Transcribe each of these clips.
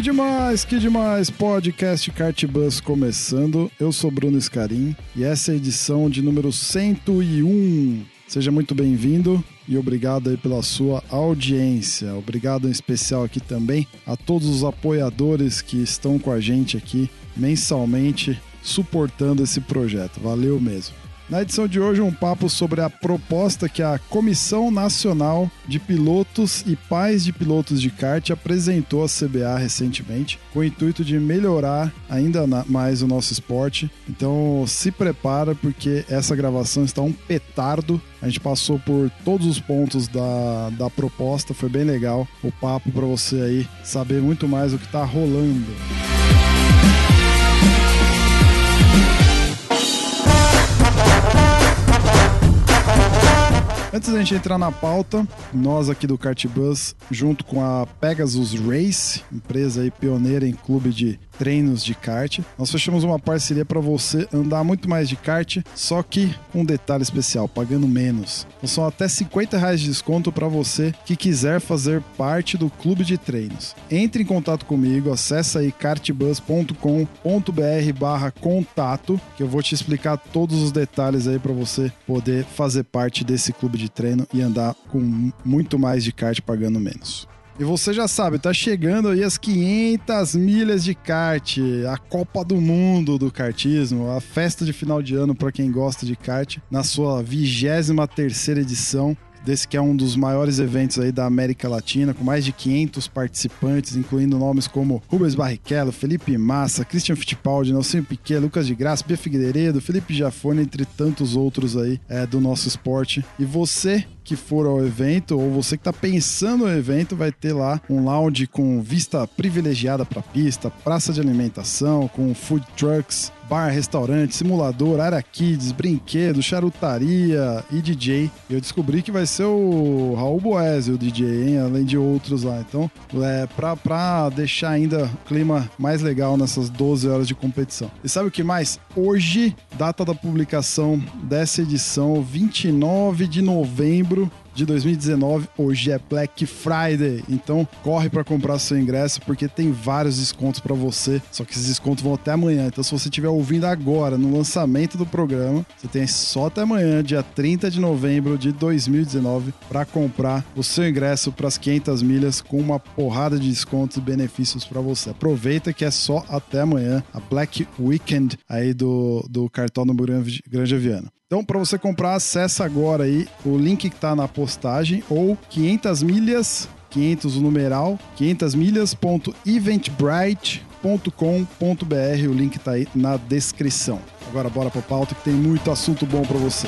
Que demais, que demais! Podcast Kart Bus começando. Eu sou Bruno Scarim e essa é a edição de número 101. Seja muito bem-vindo e obrigado aí pela sua audiência. Obrigado em especial aqui também a todos os apoiadores que estão com a gente aqui mensalmente suportando esse projeto. Valeu mesmo. Na edição de hoje, um papo sobre a proposta que a Comissão Nacional de Pilotos e Pais de Pilotos de Kart apresentou à CBA recentemente, com o intuito de melhorar ainda mais o nosso esporte. Então, se prepara, porque essa gravação está um petardo. A gente passou por todos os pontos da, da proposta, foi bem legal o papo para você aí saber muito mais o que está rolando. Antes da gente entrar na pauta, nós aqui do Cartbus, junto com a Pegasus Race, empresa aí pioneira em clube de treinos de kart, nós fechamos uma parceria para você andar muito mais de kart, só que com um detalhe especial, pagando menos. Então, são até 50 reais de desconto para você que quiser fazer parte do clube de treinos. Entre em contato comigo, acessa aí kartbus.com.br barra contato, que eu vou te explicar todos os detalhes aí para você poder fazer parte desse clube de treino e andar com muito mais de kart pagando menos. E você já sabe, tá chegando aí as 500 milhas de kart, a Copa do Mundo do kartismo, a festa de final de ano para quem gosta de kart, na sua 23ª edição desse que é um dos maiores eventos aí da América Latina, com mais de 500 participantes, incluindo nomes como Rubens Barrichello, Felipe Massa, Christian Fittipaldi, Nelson Piquet, Lucas de Graça, Bia Figueiredo, Felipe Jafone, entre tantos outros aí é, do nosso esporte. E você que for ao evento ou você que está pensando no evento vai ter lá um lounge com vista privilegiada para a pista, praça de alimentação, com food trucks, bar, restaurante, simulador, área kids, brinquedo, charutaria e DJ. Eu descobri que vai ser o Raul Boésio, o DJ, hein? além de outros lá. Então, é pra, pra deixar ainda o clima mais legal nessas 12 horas de competição. E sabe o que mais? Hoje, data da publicação dessa edição, 29 de novembro de 2019. Hoje é Black Friday, então corre para comprar seu ingresso porque tem vários descontos para você. Só que esses descontos vão até amanhã. Então, se você estiver ouvindo agora no lançamento do programa, você tem só até amanhã, dia 30 de novembro de 2019, para comprar o seu ingresso para as 500 milhas com uma porrada de descontos e benefícios para você. Aproveita que é só até amanhã, a Black Weekend aí do, do cartão no Granja Viana. Então, para você comprar, acessa agora aí o link que está na postagem ou 500 milhas, 500 o numeral, 500 milhas.eventbrite.com.br. O link está aí na descrição. Agora bora para pauta que tem muito assunto bom para você.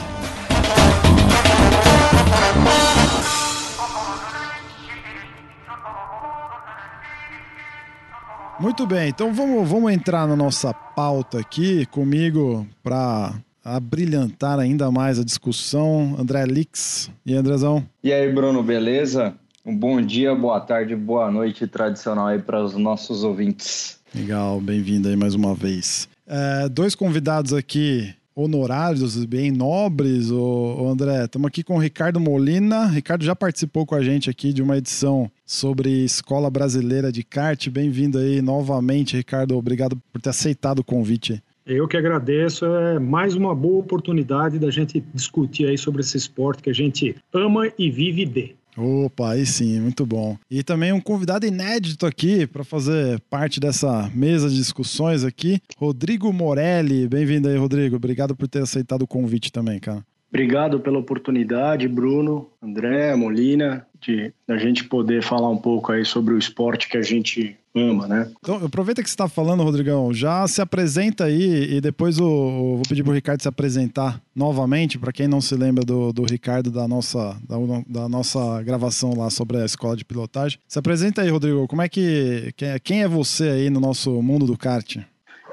Muito bem, então vamos, vamos entrar na nossa pauta aqui comigo para a brilhantar ainda mais a discussão. André Lix e Andrezão. E aí, Bruno, beleza? Um bom dia, boa tarde, boa noite tradicional aí para os nossos ouvintes. Legal, bem-vindo aí mais uma vez. É, dois convidados aqui honorários, bem nobres, o, André. Estamos aqui com o Ricardo Molina. Ricardo já participou com a gente aqui de uma edição sobre Escola Brasileira de Kart. Bem-vindo aí novamente, Ricardo. Obrigado por ter aceitado o convite. Eu que agradeço, é mais uma boa oportunidade da gente discutir aí sobre esse esporte que a gente ama e vive de. Opa, aí sim, muito bom. E também um convidado inédito aqui para fazer parte dessa mesa de discussões aqui, Rodrigo Morelli. Bem-vindo aí, Rodrigo. Obrigado por ter aceitado o convite também, cara. Obrigado pela oportunidade, Bruno, André, Molina, de a gente poder falar um pouco aí sobre o esporte que a gente ama, né? Então, aproveita que você está falando, Rodrigão, já se apresenta aí e depois o, o vou pedir para o Ricardo se apresentar novamente, para quem não se lembra do, do Ricardo da nossa, da, da, nossa gravação lá sobre a escola de pilotagem. Se apresenta aí, Rodrigo, como é que quem é você aí no nosso mundo do kart?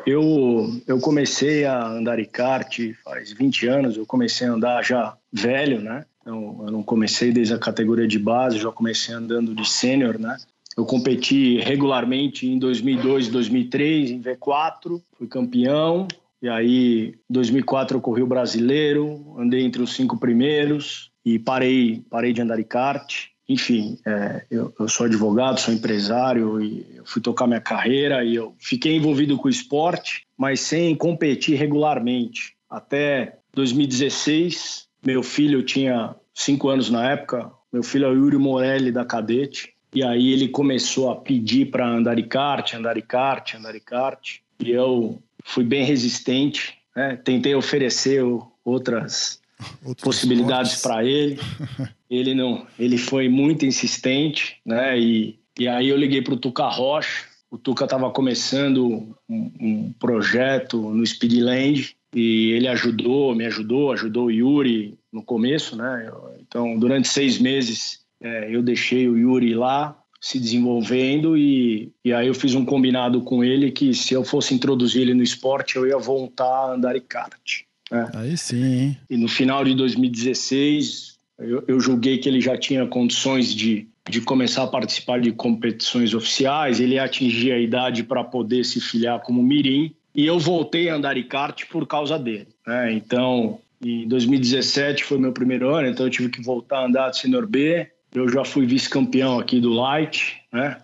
Eu, eu comecei a andar de kart faz 20 anos, eu comecei a andar já velho, né? Então, eu não comecei desde a categoria de base, já comecei andando de sênior, né? Eu competi regularmente em 2002 e 2003 em V4, fui campeão. E aí, em 2004 eu corri o brasileiro, andei entre os cinco primeiros e parei, parei de andar de kart. Enfim, é, eu, eu, sou advogado, sou empresário e fui tocar minha carreira e eu fiquei envolvido com o esporte, mas sem competir regularmente. Até 2016, meu filho tinha cinco anos na época, meu filho é o Yuri Morelli da Cadete, e aí ele começou a pedir para andar de kart, andar de kart, andar de kart. E eu fui bem resistente, né? tentei oferecer outras Outros possibilidades para ele. Ele não, ele foi muito insistente, né? E, e aí eu liguei para o Tuca Rocha. O Tuca estava começando um, um, projeto no Speedland e ele ajudou, me ajudou, ajudou o Yuri no começo, né? Então durante seis meses é, eu deixei o Yuri lá se desenvolvendo e, e aí eu fiz um combinado com ele que se eu fosse introduzir ele no esporte eu ia voltar a andar em kart. Né? Aí sim. Hein? E no final de 2016 eu, eu julguei que ele já tinha condições de, de começar a participar de competições oficiais, ele atingir a idade para poder se filiar como mirim e eu voltei a andar em kart por causa dele. Né? Então, em 2017 foi meu primeiro ano, então eu tive que voltar a andar de Senior B eu já fui vice-campeão aqui do Light, né?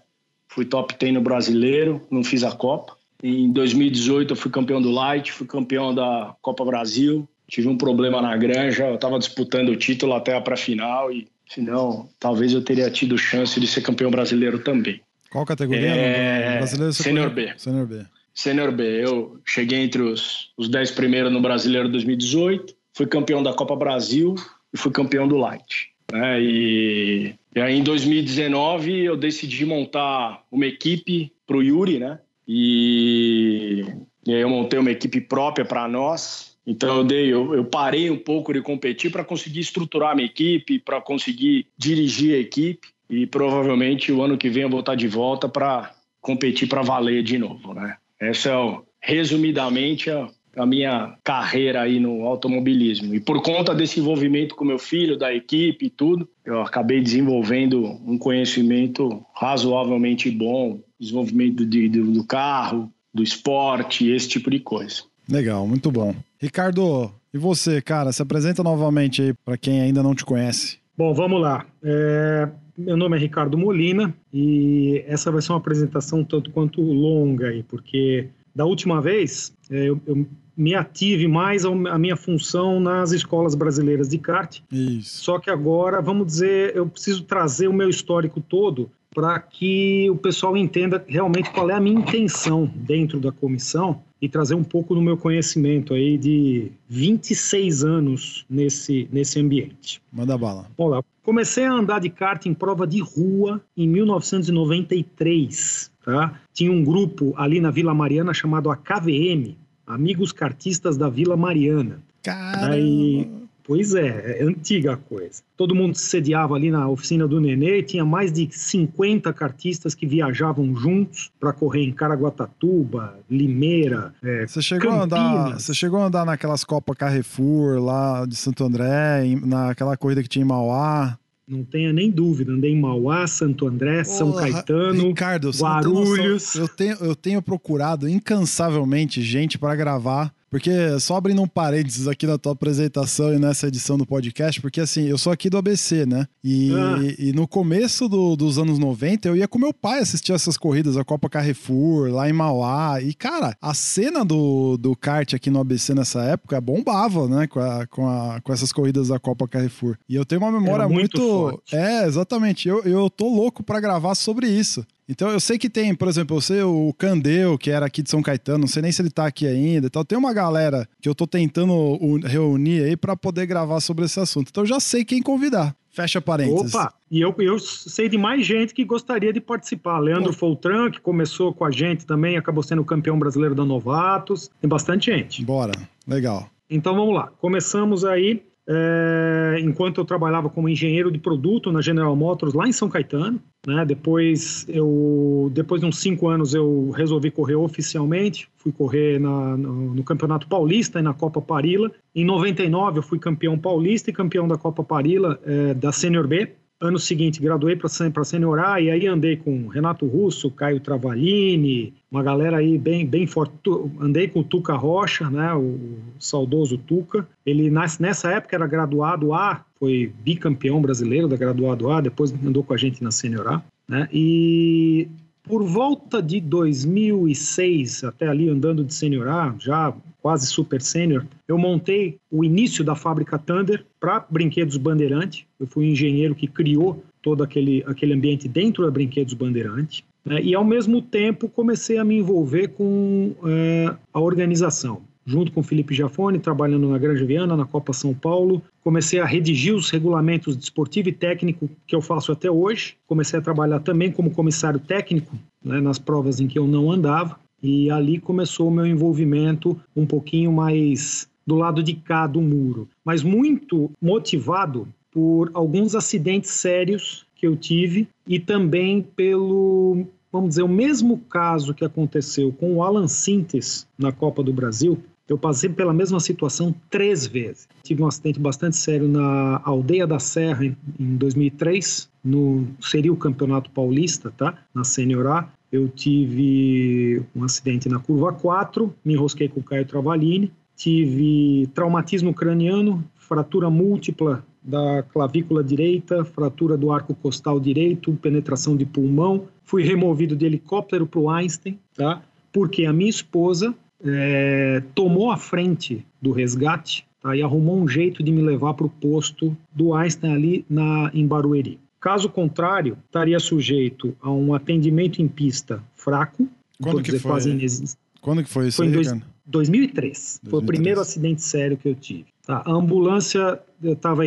Fui top 10 no brasileiro, não fiz a Copa. Em 2018 eu fui campeão do Light, fui campeão da Copa Brasil. Tive um problema na granja, eu estava disputando o título até a pré-final e senão talvez eu teria tido chance de ser campeão brasileiro também. Qual categoria? É... Brasileiro Sênior B. Sênior B. Sênior B. Eu cheguei entre os, os 10 primeiros no Brasileiro 2018, fui campeão da Copa Brasil e fui campeão do Light. Né? E, e aí em 2019 eu decidi montar uma equipe para o Yuri, né? E, e aí eu montei uma equipe própria para nós. Então eu dei, eu, eu, parei um pouco de competir para conseguir estruturar a minha equipe, para conseguir dirigir a equipe e provavelmente o ano que vem eu vou estar de volta para competir para valer de novo, né? Essa é resumidamente a, a minha carreira aí no automobilismo. E por conta desse envolvimento com meu filho, da equipe e tudo, eu acabei desenvolvendo um conhecimento razoavelmente bom, desenvolvimento de, do, do carro, do esporte, esse tipo de coisa. Legal, muito bom. Ricardo, e você, cara, se apresenta novamente aí para quem ainda não te conhece. Bom, vamos lá. É, meu nome é Ricardo Molina e essa vai ser uma apresentação tanto quanto longa aí, porque da última vez é, eu, eu me ative mais a minha função nas escolas brasileiras de kart. Isso. Só que agora, vamos dizer, eu preciso trazer o meu histórico todo para que o pessoal entenda realmente qual é a minha intenção dentro da comissão e trazer um pouco do meu conhecimento aí de 26 anos nesse, nesse ambiente. Manda bala. Vamos lá. Comecei a andar de kart em prova de rua em 1993. Tá? Tinha um grupo ali na Vila Mariana chamado AKVM, Amigos Cartistas da Vila Mariana. Caramba! pois é, é antiga a coisa. Todo mundo se sediava ali na oficina do Nenê, tinha mais de 50 cartistas que viajavam juntos para correr em Caraguatatuba, Limeira, é, você chegou a andar Você chegou a andar naquelas Copa Carrefour lá de Santo André, naquela corrida que tinha em Mauá? Não tenha nem dúvida, andei em Mauá, Santo André, São Caetano, Ricardo, Guarulhos. Eu tenho, eu tenho procurado incansavelmente gente para gravar porque só abrindo um parênteses aqui na tua apresentação e nessa edição do podcast, porque assim, eu sou aqui do ABC, né? E, ah. e no começo do, dos anos 90, eu ia com meu pai assistir essas corridas, a Copa Carrefour, lá em Mauá. E, cara, a cena do, do kart aqui no ABC nessa época bombava, né? Com, a, com, a, com essas corridas da Copa Carrefour. E eu tenho uma memória muito. muito... É, exatamente. Eu, eu tô louco para gravar sobre isso. Então eu sei que tem, por exemplo, você, o Candeu, que era aqui de São Caetano, não sei nem se ele tá aqui ainda e tal. Tem uma galera que eu tô tentando reunir aí para poder gravar sobre esse assunto. Então eu já sei quem convidar. Fecha parênteses. Opa! E eu, eu sei de mais gente que gostaria de participar. Leandro Pô. Foltran, que começou com a gente também, acabou sendo campeão brasileiro da Novatos. Tem bastante gente. Bora, legal. Então vamos lá. Começamos aí é, enquanto eu trabalhava como engenheiro de produto na General Motors lá em São Caetano. Né? Depois, eu, depois de uns cinco anos, eu resolvi correr oficialmente. Fui correr na, no, no, Campeonato Paulista e na Copa Parila. Em 99, eu fui campeão paulista e campeão da Copa Parila é, da Sênior B. Ano seguinte, graduei para Sênior A e aí andei com Renato Russo, Caio Travalini, uma galera aí bem, bem forte. Andei com o Tuca Rocha, né, o saudoso Tuca. Ele nessa época era graduado A, foi bicampeão brasileiro da graduado A, depois andou com a gente na Sênior A. Né, e por volta de 2006, até ali andando de Sênior A, já quase super sênior, eu montei o início da fábrica Thunder para Brinquedos Bandeirante. Eu fui o engenheiro que criou todo aquele, aquele ambiente dentro da Brinquedos Bandeirante. Né? E, ao mesmo tempo, comecei a me envolver com é, a organização. Junto com Felipe Jafone, trabalhando na Granja Viana, na Copa São Paulo, comecei a redigir os regulamentos de esportivo e técnico que eu faço até hoje. Comecei a trabalhar também como comissário técnico né, nas provas em que eu não andava. E ali começou o meu envolvimento um pouquinho mais do lado de cá do muro, mas muito motivado por alguns acidentes sérios que eu tive e também pelo, vamos dizer, o mesmo caso que aconteceu com o Alan Sintes na Copa do Brasil. Eu passei pela mesma situação três vezes. Tive um acidente bastante sério na Aldeia da Serra em 2003, no seria o Campeonato Paulista, tá? Na Senior A eu tive um acidente na curva 4, me enrosquei com o Caio Travalini, tive traumatismo craniano, fratura múltipla da clavícula direita, fratura do arco costal direito, penetração de pulmão, fui removido de helicóptero para o Einstein, tá? porque a minha esposa é, tomou a frente do resgate tá? e arrumou um jeito de me levar para o posto do Einstein ali na, em Barueri. Caso contrário, estaria sujeito a um atendimento em pista fraco, Quando que foi? quase inexistente. Quando que foi isso foi aí, em dois, 2003. 2003. Foi o primeiro acidente sério que eu tive. Tá, a ambulância tava,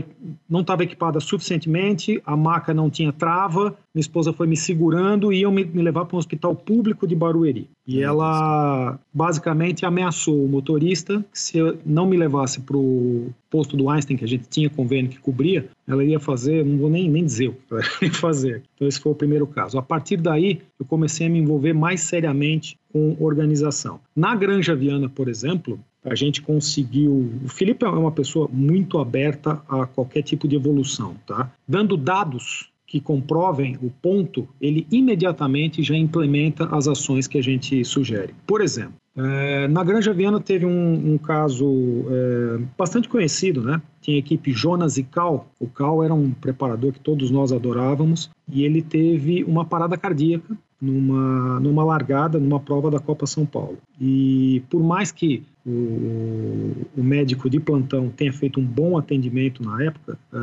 não estava equipada suficientemente, a maca não tinha trava, minha esposa foi me segurando e iam me, me levar para um hospital público de Barueri. E ela basicamente ameaçou o motorista que se eu não me levasse para o posto do Einstein, que a gente tinha convênio que cobria, ela ia fazer, não vou nem, nem dizer o que ela ia fazer. Então esse foi o primeiro caso. A partir daí, eu comecei a me envolver mais seriamente com organização. Na Granja Viana, por exemplo, a gente conseguiu. O Felipe é uma pessoa muito aberta a qualquer tipo de evolução, tá? Dando dados que comprovem o ponto, ele imediatamente já implementa as ações que a gente sugere. Por exemplo, é, na Granja Viana teve um, um caso é, bastante conhecido, né? Tinha a equipe Jonas e Cal. O Cal era um preparador que todos nós adorávamos e ele teve uma parada cardíaca numa, numa largada, numa prova da Copa São Paulo. E por mais que o, o, médico de plantão tenha feito um bom atendimento na época, é,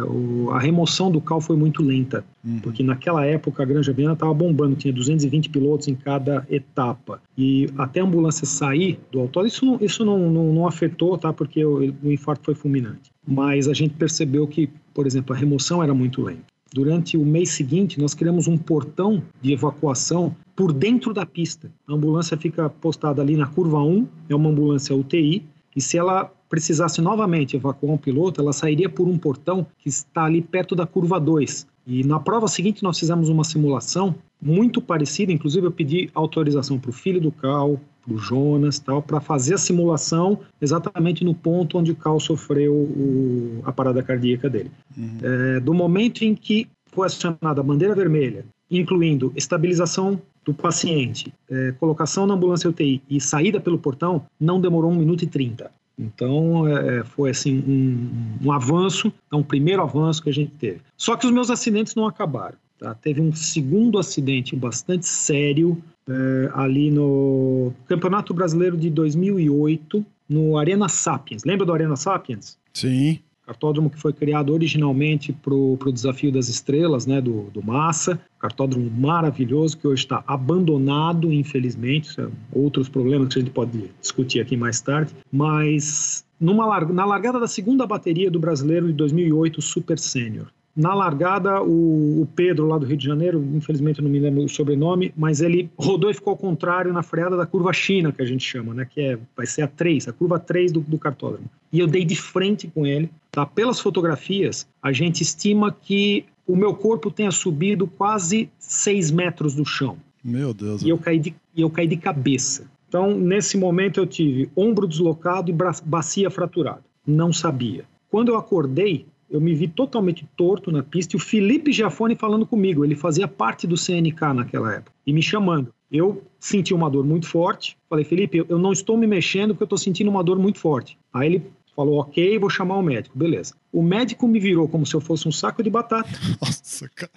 a remoção do cal foi muito lenta, uhum. porque naquela época a Granja Viana estava bombando, tinha 220 pilotos em cada etapa. E até a ambulância sair do autódromo, isso não, isso não, não, não afetou, tá? porque o, o infarto foi fulminante. Mas a gente percebeu que, por exemplo, a remoção era muito lenta. Durante o mês seguinte, nós criamos um portão de evacuação por dentro da pista. A ambulância fica postada ali na curva 1, é uma ambulância UTI, e se ela precisasse novamente evacuar um piloto, ela sairia por um portão que está ali perto da curva 2. E na prova seguinte nós fizemos uma simulação muito parecida, inclusive eu pedi autorização para o filho do Cal, para o Jonas, tal, para fazer a simulação exatamente no ponto onde o Cal sofreu o, a parada cardíaca dele. Uhum. É, do momento em que foi acionada a bandeira vermelha, incluindo estabilização do paciente, é, colocação na ambulância UTI e saída pelo portão, não demorou 1 minuto e 30. Então, é, foi assim um, um avanço, é um primeiro avanço que a gente teve. Só que os meus acidentes não acabaram. Tá? Teve um segundo acidente bastante sério é, ali no Campeonato Brasileiro de 2008, no Arena Sapiens. Lembra do Arena Sapiens? Sim. cartódromo que foi criado originalmente para o Desafio das Estrelas, né, do, do Massa, cartódromo maravilhoso que hoje está abandonado, infelizmente, é outros problemas que a gente pode discutir aqui mais tarde, mas numa, na largada da segunda bateria do brasileiro de 2008 Super Sênior, na largada, o, o, Pedro, lá do Rio de Janeiro, infelizmente eu não me lembro o sobrenome, mas ele rodou e ficou ao contrário na freada da curva China, que a gente chama, né? Que é, vai ser a 3, a curva 3 do, do cartódromo. E eu dei de frente com ele. Tá? Pelas fotografias, a gente estima que o meu corpo tenha subido quase 6 metros do chão. Meu Deus. E eu caí de, e eu caí de cabeça. Então, nesse momento, eu tive ombro deslocado e bacia fraturada. Não sabia. Quando eu acordei, eu me vi totalmente torto na pista e o Felipe Giafone falando comigo, ele fazia parte do CNK naquela época, e me chamando. Eu senti uma dor muito forte, falei, Felipe, eu não estou me mexendo porque eu estou sentindo uma dor muito forte. Aí ele falou, ok, vou chamar o médico, beleza. O médico me virou como se eu fosse um saco de batata. Nossa, cara.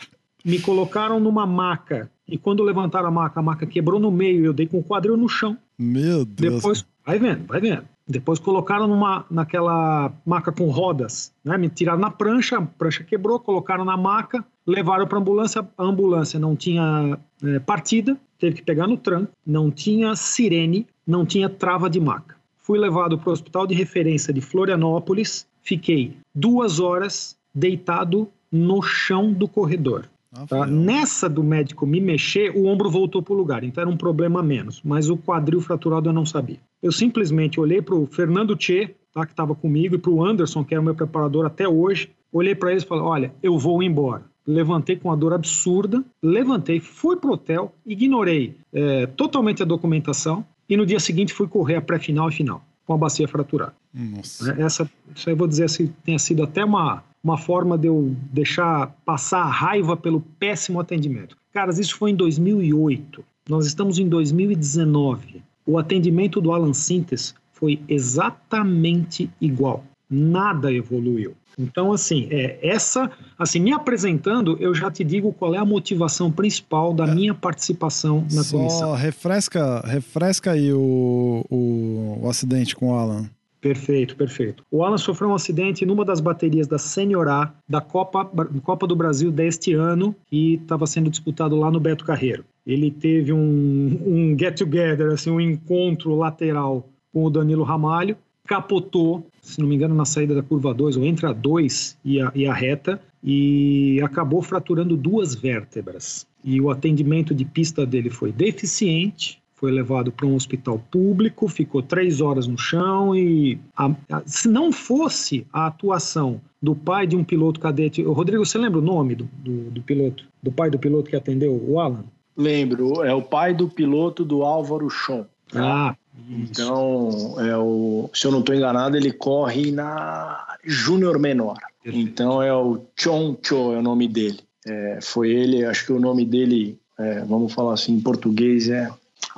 Me colocaram numa maca, e quando levantaram a maca, a maca quebrou no meio e eu dei com o quadril no chão. Meu Deus. Depois, vai vendo, vai vendo. Depois colocaram numa, naquela maca com rodas, né? Me tiraram na prancha, a prancha quebrou, colocaram na maca, levaram para ambulância. A ambulância não tinha é, partida, teve que pegar no tranco, não tinha sirene, não tinha trava de maca. Fui levado para o hospital de referência de Florianópolis, fiquei duas horas deitado no chão do corredor. Ah, tá? Nessa do médico me mexer, o ombro voltou para o lugar, então era um problema menos, mas o quadril fraturado eu não sabia. Eu simplesmente olhei para o Fernando Tchê, tá, que estava comigo, e para o Anderson, que era o meu preparador até hoje, olhei para eles e falei: olha, eu vou embora. Levantei com uma dor absurda, levantei, fui pro hotel, ignorei é, totalmente a documentação e no dia seguinte fui correr a pré-final e final com a bacia fraturada. Nossa. Essa, isso aí vou dizer assim, tenha sido até uma, uma forma de eu deixar passar a raiva pelo péssimo atendimento. Caras, isso foi em 2008. Nós estamos em 2019. O atendimento do Alan Sintes foi exatamente igual. Nada evoluiu. Então, assim, é, essa, assim, me apresentando, eu já te digo qual é a motivação principal da é. minha participação na Só comissão. refresca, refresca aí o, o, o acidente com o Alan. Perfeito, perfeito. O Alan sofreu um acidente numa das baterias da Senior A da Copa, Copa do Brasil deste ano, que estava sendo disputado lá no Beto Carreiro. Ele teve um, um get-together, assim, um encontro lateral com o Danilo Ramalho, capotou, se não me engano, na saída da curva 2, ou entre a 2 e a, e a reta, e acabou fraturando duas vértebras. E o atendimento de pista dele foi deficiente, foi levado para um hospital público, ficou três horas no chão e a, a, se não fosse a atuação do pai de um piloto cadete, Rodrigo, você lembra o nome do, do, do piloto, do pai do piloto que atendeu o Alan? Lembro, é o pai do piloto do Álvaro Chon. Ah, então, é o, se eu não estou enganado, ele corre na Júnior Menor. Perfeito. Então é o Chon Cho, é o nome dele. É, foi ele, acho que o nome dele, é, vamos falar assim em português, é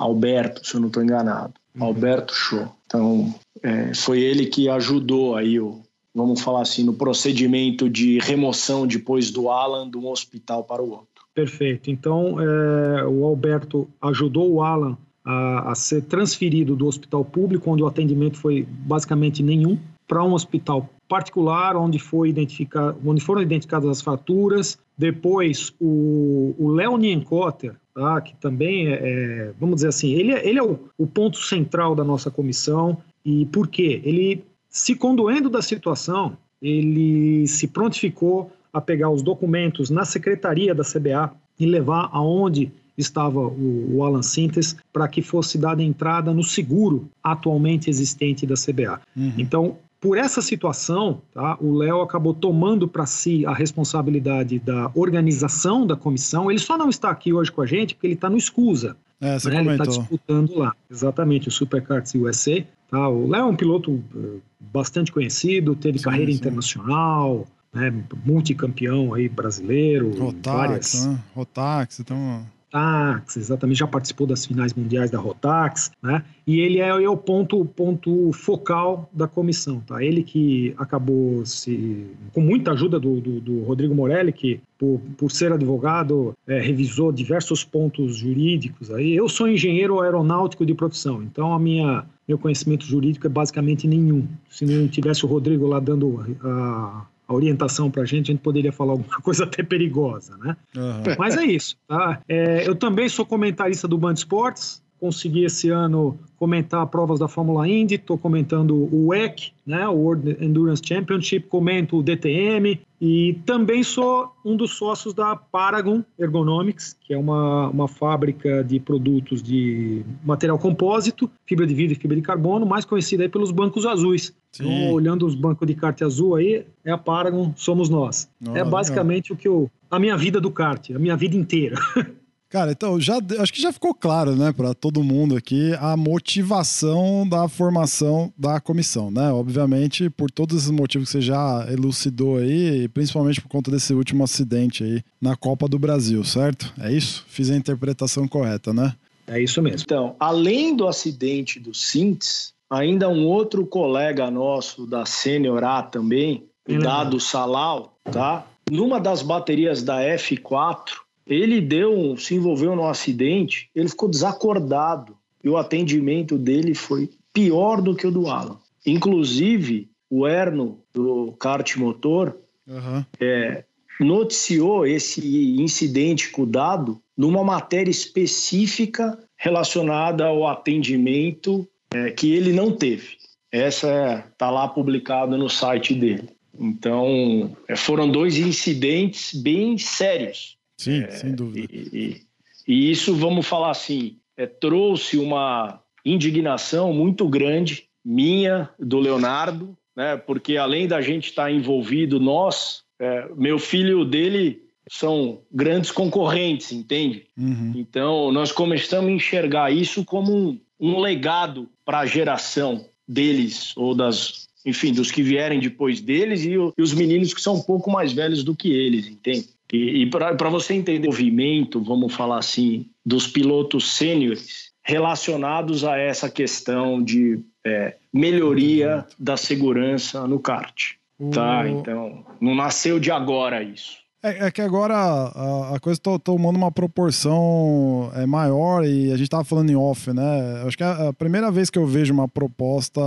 Alberto, se eu não estou enganado. Uhum. Alberto Show. Então, é, foi ele que ajudou aí o, vamos falar assim, no procedimento de remoção depois do Alan de um hospital para o outro. Perfeito. Então, é, o Alberto ajudou o Alan a, a, ser transferido do hospital público, onde o atendimento foi basicamente nenhum, para um hospital particular, onde, foi identificar, onde foram identificadas as fraturas. Depois, o Léo Nienkotter, tá? que também é, é, vamos dizer assim, ele, é, ele é o, o, ponto central da nossa comissão. E por quê? Ele, se condoendo da situação, ele se prontificou a pegar os documentos na secretaria da CBA e levar aonde estava o, o Alan Sintes para que fosse dada entrada no seguro atualmente existente da CBA. Uhum. Então, por essa situação, tá, o Léo acabou tomando para si a responsabilidade da organização da comissão. Ele só não está aqui hoje com a gente porque ele está no Escusa. É, você né? Ele está disputando lá, exatamente, o Supercards USA. Tá? O Léo é um piloto eh, bastante conhecido, teve sim, carreira sim. internacional, né? multicampeão aí brasileiro. Rotax, várias... né? Rotax, então... Rotax, exatamente, já participou das finais mundiais da Rotax, né? E ele é, é o ponto, ponto focal da comissão, tá? Ele que acabou se, com muita ajuda do, do, do Rodrigo Morelli, que por, por ser advogado é, revisou diversos pontos jurídicos aí. Eu sou engenheiro aeronáutico de profissão, então a minha meu conhecimento jurídico é basicamente nenhum. Se não tivesse o Rodrigo lá dando a, a orientação para a gente, a gente poderia falar alguma coisa até perigosa, né? Uhum. Mas é isso, tá? É, eu também sou comentarista do Band Esportes, consegui esse ano comentar provas da Fórmula Indy, estou comentando o WEC, né, o World Endurance Championship, comento o DTM e também sou um dos sócios da Paragon Ergonomics, que é uma, uma fábrica de produtos de material compósito, fibra de vidro e fibra de carbono, mais conhecida aí pelos bancos azuis. Então, olhando os bancos de kart azul aí, é a Paragon, somos nós. É basicamente legal. o que eu... a minha vida do kart, a minha vida inteira. Cara, então já acho que já ficou claro, né, para todo mundo aqui a motivação da formação da comissão, né? Obviamente, por todos os motivos que você já elucidou aí, principalmente por conta desse último acidente aí na Copa do Brasil, certo? É isso? Fiz a interpretação correta, né? É isso mesmo. Então, além do acidente do Sintes, ainda um outro colega nosso da Sênior A também, o Dado Salal, tá? Numa das baterias da F4, ele deu, se envolveu num acidente, ele ficou desacordado e o atendimento dele foi pior do que o do Alan. Inclusive, o Erno do kart motor uhum. é, noticiou esse incidente com o dado numa matéria específica relacionada ao atendimento é, que ele não teve. Essa está é, lá publicado no site dele. Então, é, foram dois incidentes bem sérios Sim, é, sem dúvida. E, e, e, isso, vamos falar assim, é, trouxe uma indignação muito grande, minha, do Leonardo, né, porque além da gente estar tá envolvido, nós, é, meu filho dele são grandes concorrentes, entende? Uhum. Então, nós começamos a enxergar isso como um, um legado para a geração deles, ou das, enfim, dos que vierem depois deles e, e, os meninos que são um pouco mais velhos do que eles, entende? E, e para você entender o movimento, vamos falar assim, dos pilotos sêniores relacionados a essa questão de é, melhoria da segurança no kart. Tá? Então, não nasceu de agora isso. É, é que agora a, a coisa está tomando uma proporção é, maior e a gente estava falando em off, né? Acho que é a primeira vez que eu vejo uma proposta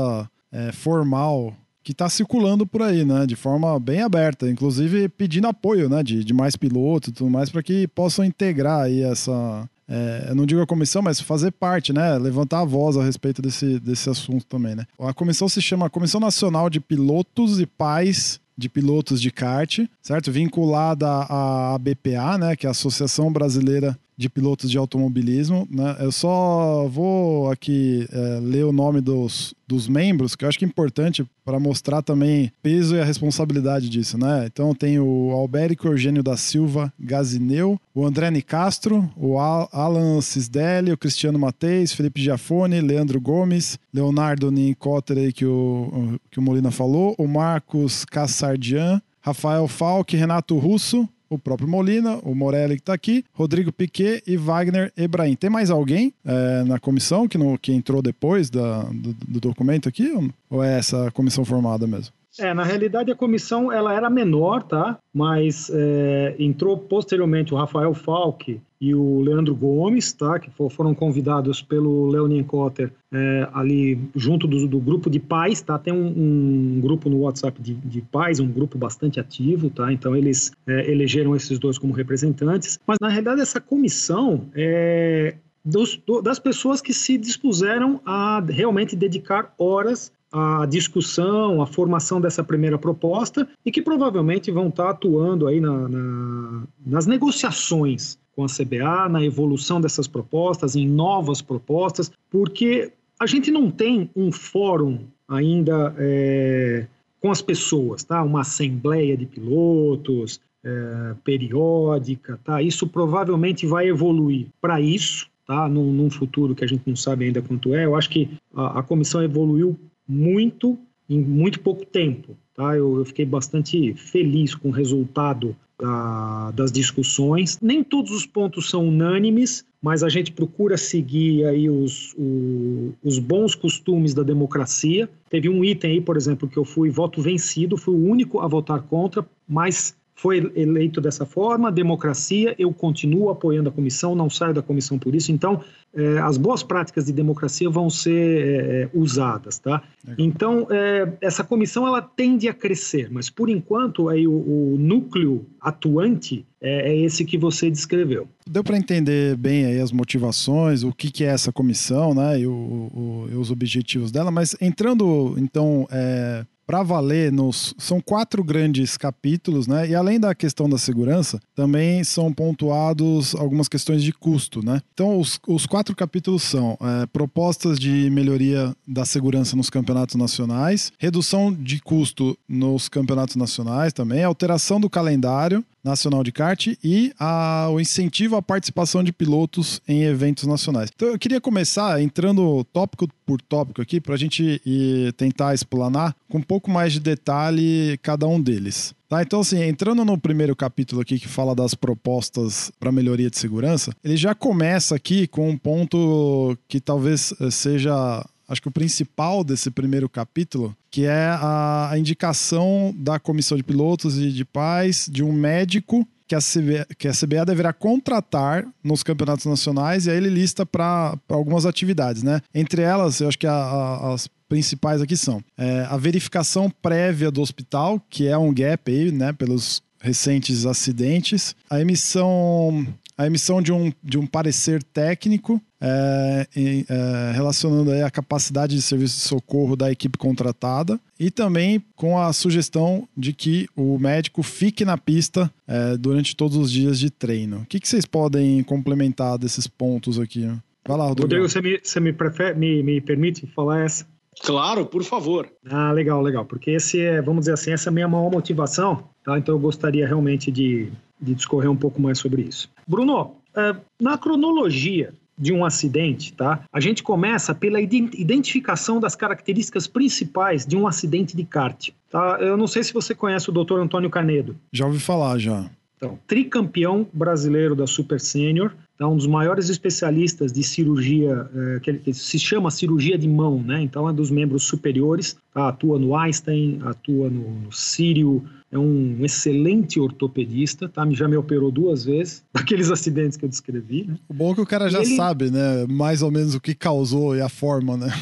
é, formal que está circulando por aí, né? De forma bem aberta, inclusive pedindo apoio, né? De, de mais pilotos tudo mais, para que possam integrar aí essa. É, eu não digo a comissão, mas fazer parte, né? Levantar a voz a respeito desse, desse assunto também, né? A comissão se chama Comissão Nacional de Pilotos e Pais de pilotos de kart, certo? Vinculada à BPA, né, que é a Associação Brasileira de pilotos de automobilismo. Né? Eu só vou aqui é, ler o nome dos, dos membros, que eu acho que é importante para mostrar também peso e a responsabilidade disso. Né? Então tem o Albérico Eugênio da Silva Gazineu, o André Nicastro, o Alan Cisdelli, o Cristiano Mateis, Felipe Giafone, Leandro Gomes, Leonardo Nincotter que o, que o Molina falou, o Marcos Cassardian, Rafael Falck, Renato Russo, o próprio Molina, o Morelli que está aqui, Rodrigo Piquet e Wagner Ebrahim. Tem mais alguém é, na comissão que, no, que entrou depois da, do, do documento aqui? Ou é essa comissão formada mesmo? É, na realidade a comissão ela era menor, tá? Mas é, entrou posteriormente o Rafael Falck e o Leandro Gomes, tá? Que foram convidados pelo Leonin Cotter é, ali junto do, do, grupo de pais, tá? Tem um, um grupo no WhatsApp de, de, pais, um grupo bastante ativo, tá? Então eles é, elegeram esses dois como representantes. Mas na realidade essa comissão é dos, do, das pessoas que se dispuseram a realmente dedicar horas a discussão, a formação dessa primeira proposta e que provavelmente vão estar atuando aí na, na, nas negociações com a CBA, na evolução dessas propostas, em novas propostas, porque a gente não tem um fórum ainda é, com as pessoas, tá? Uma assembleia de pilotos é, periódica, tá? Isso provavelmente vai evoluir para isso, tá? Num, num, futuro que a gente não sabe ainda quanto é. Eu acho que a, a comissão evoluiu muito em muito pouco tempo. Tá? Eu, eu fiquei bastante feliz com o resultado da, das discussões. Nem todos os pontos são unânimes, mas a gente procura seguir aí os, o, os bons costumes da democracia. Teve um item aí, por exemplo, que eu fui voto vencido, fui o único a votar contra, mas foi eleito dessa forma, democracia, eu continuo apoiando a comissão, não saio da comissão por isso. Então, é, as boas práticas de democracia vão ser é, usadas, tá? Então, é, essa comissão ela tende a crescer, mas por enquanto aí o, o núcleo atuante é, é, esse que você descreveu. Deu para entender bem aí as motivações, o que, que é essa comissão, né, e, o, o, e os objetivos dela, mas entrando então é, para valer nos são quatro grandes capítulos, né? E além da questão da segurança, também são pontuados algumas questões de custo, né? Então os, os quatro capítulos são é, propostas de melhoria da segurança nos campeonatos nacionais, redução de custo nos campeonatos nacionais também, alteração do calendário nacional de kart e a, o incentivo à participação de pilotos em eventos nacionais. Então eu queria começar entrando tópico por tópico aqui para a gente ir, tentar explanar com um pouco mais de detalhe cada um deles. Tá, então, assim, entrando no primeiro capítulo aqui que fala das propostas para melhoria de segurança, ele já começa aqui com um ponto que talvez eh, seja acho que o principal desse primeiro capítulo, que é a, a indicação da comissão de pilotos e de pais de um médico que a, CBA, que a CBA deverá contratar nos campeonatos nacionais, e aí ele lista para algumas atividades, né? Entre elas, eu acho que a, a, as principais aqui são é, a verificação prévia do hospital, que é um gap aí, né, pelos recentes acidentes, a emissão a emissão de um, de um parecer técnico é, em, é, relacionando a capacidade de serviço de socorro da equipe contratada e também com a sugestão de que o médico fique na pista é, durante todos os dias de treino. O que, que vocês podem complementar desses pontos aqui? Vai lá, Rodrigo. Rodrigo, você, me, você me, prefere, me, me permite falar essa? Claro, por favor. Ah, legal, legal. Porque esse é, vamos dizer assim, essa é a minha maior motivação, tá? Então eu gostaria realmente de, de discorrer um pouco mais sobre isso. Bruno, é, na cronologia de um acidente, tá? A gente começa pela identificação das características principais de um acidente de kart, tá? Eu não sei se você conhece o Dr. Antônio Canedo. Já ouvi falar já. Então, tricampeão brasileiro da Super Sênior, então, um dos maiores especialistas de cirurgia, é, que, se chama cirurgia de mão, né? Então, é dos membros superiores, tá? atua no Einstein, atua no, no Sírio, é um excelente ortopedista, tá? Já me operou duas vezes, daqueles acidentes que eu descrevi, né? O bom é que o cara já ele... sabe, né? Mais ou menos o que causou e a forma, né?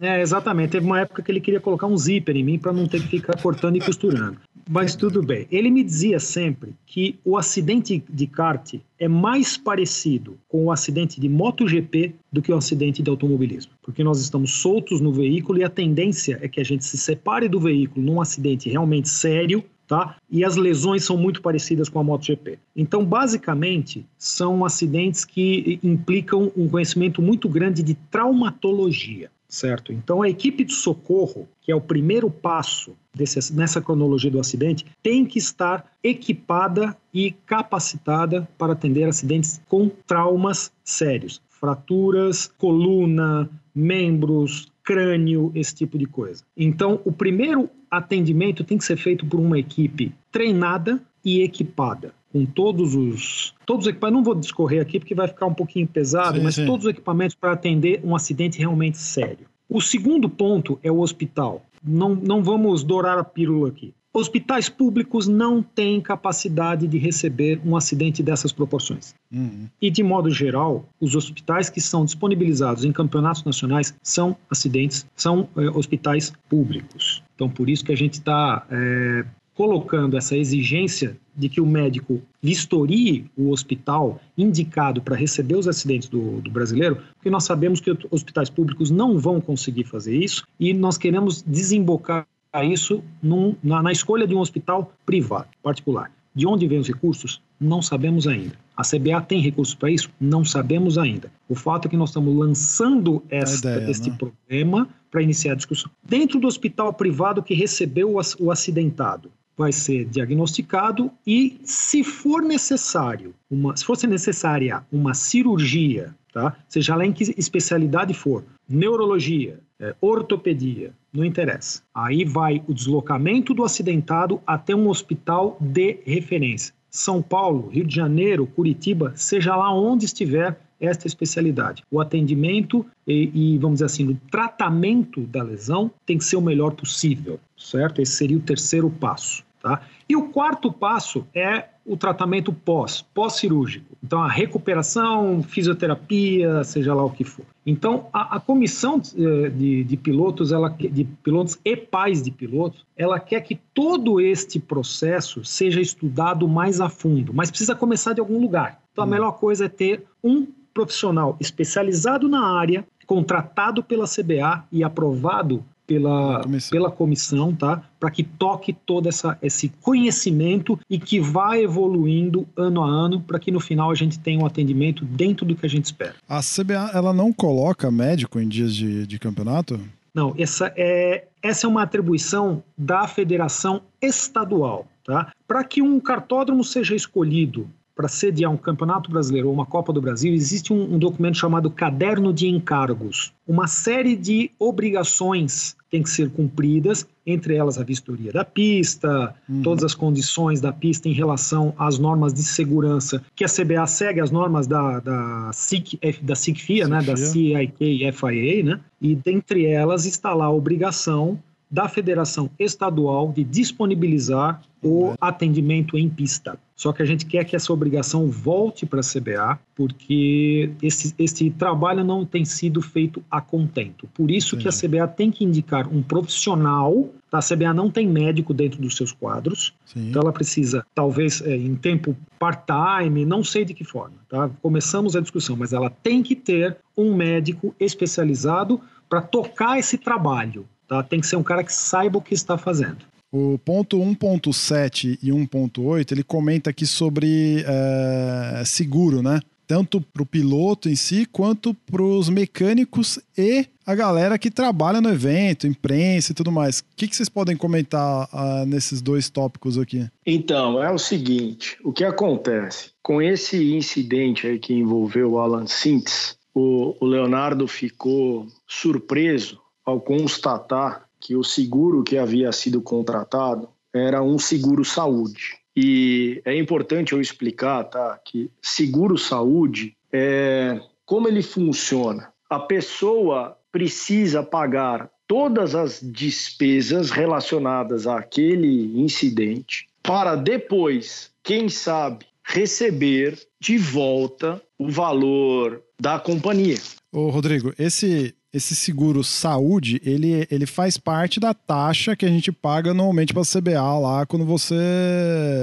É, exatamente. Teve uma época que ele queria colocar um zíper em mim para não ter que ficar cortando e costurando. Mas tudo bem. Ele me dizia sempre que o acidente de kart é mais parecido com o acidente de MotoGP do que o acidente de automobilismo. Porque nós estamos soltos no veículo e a tendência é que a gente se separe do veículo num acidente realmente sério Tá? E as lesões são muito parecidas com a MotoGP. Então, basicamente, são acidentes que implicam um conhecimento muito grande de traumatologia certo? Então a equipe de socorro, que é o primeiro passo desse, nessa cronologia do acidente, tem que estar equipada e capacitada para atender acidentes com traumas sérios, fraturas, coluna, membros, crânio, esse tipo de coisa. Então o primeiro atendimento tem que ser feito por uma equipe treinada e equipada com todos os todos os equipamentos, não vou discorrer aqui porque vai ficar um pouquinho pesado, sim, mas sim. todos os equipamentos para atender um acidente realmente sério. O segundo ponto é o hospital. Não, não vamos dourar a pílula aqui. Hospitais públicos não têm capacidade de receber um acidente dessas proporções. Uhum. E, de modo geral, os hospitais que são disponibilizados em campeonatos nacionais são acidentes, são é, hospitais públicos. Então, por isso que a gente está é, colocando essa exigência de que o médico vistorie o hospital indicado para receber os acidentes do, do, brasileiro, porque nós sabemos que hospitais públicos não vão conseguir fazer isso e nós queremos desembocar isso num, na, na escolha de um hospital privado, particular. De onde vêm os recursos? Não sabemos ainda. A CBA tem recursos para isso? Não sabemos ainda. O fato é que nós estamos lançando esta, ideia, este né? problema para iniciar a discussão. Dentro do hospital privado que recebeu o acidentado, vai ser diagnosticado e, se for necessário, uma, se fosse necessária uma cirurgia, tá? seja lá em que especialidade for, neurologia, é, ortopedia, não interessa. Aí vai o deslocamento do acidentado até um hospital de referência. São Paulo, Rio de Janeiro, Curitiba, seja lá onde estiver esta especialidade. O atendimento e, e, vamos dizer assim, o tratamento da lesão tem que ser o melhor possível, certo? Esse seria o terceiro passo. Tá? E o quarto passo é o tratamento pós, pós-cirúrgico. Então, a recuperação, fisioterapia, seja lá o que for. Então, a, a comissão eh, de, de, pilotos, ela, de pilotos e pais de pilotos, ela quer que todo este processo seja estudado mais a fundo, mas precisa começar de algum lugar. Então, a hum. melhor coisa é ter um profissional especializado na área, contratado pela CBA e aprovado pela comissão, pela comissão tá? Para que toque todo essa, esse conhecimento e que vá evoluindo ano a ano para que no final a gente tenha um atendimento dentro do que a gente espera. A CBA ela não coloca médico em dias de, de campeonato? Não, essa é, essa é uma atribuição da federação estadual. Tá? Para que um cartódromo seja escolhido para sediar um campeonato brasileiro ou uma Copa do Brasil, existe um, um, documento chamado Caderno de Encargos. Uma série de obrigações tem que ser cumpridas, entre elas a vistoria da pista, uhum. todas as condições da pista em relação às normas de segurança, que a CBA segue as normas da, da, SIC, da SICFIA, né, da CIK e FIA, né, e dentre elas está lá a obrigação da Federação Estadual de disponibilizar o uhum. atendimento em pista. Só que a gente quer que essa obrigação volte para a CBA, porque esse, esse trabalho não tem sido feito a contento. Por isso que a CBA tem que indicar um profissional. Tá? A CBA não tem médico dentro dos seus quadros, Sim. então ela precisa, talvez é, em tempo part-time, não sei de que forma. Tá? Começamos a discussão, mas ela tem que ter um médico especializado para tocar esse trabalho. Tá? Tem que ser um cara que saiba o que está fazendo. O ponto 1.7 e 1.8, ele comenta aqui sobre é, seguro, né? Tanto para o piloto em si, quanto para os mecânicos e a galera que trabalha no evento, imprensa e tudo mais. O que, que vocês podem comentar uh, nesses dois tópicos aqui? Então, é o seguinte: o que acontece? Com esse incidente aí que envolveu o Alan Sintz, o, o Leonardo ficou surpreso ao constatar que o seguro que havia sido contratado era um seguro saúde. E é importante eu explicar, tá, que seguro saúde é como ele funciona. A pessoa precisa pagar todas as despesas relacionadas àquele incidente para depois, quem sabe, receber de volta o valor da companhia. Ô, Rodrigo, esse esse seguro saúde, ele, ele faz parte da taxa que a gente paga normalmente para CBA lá quando você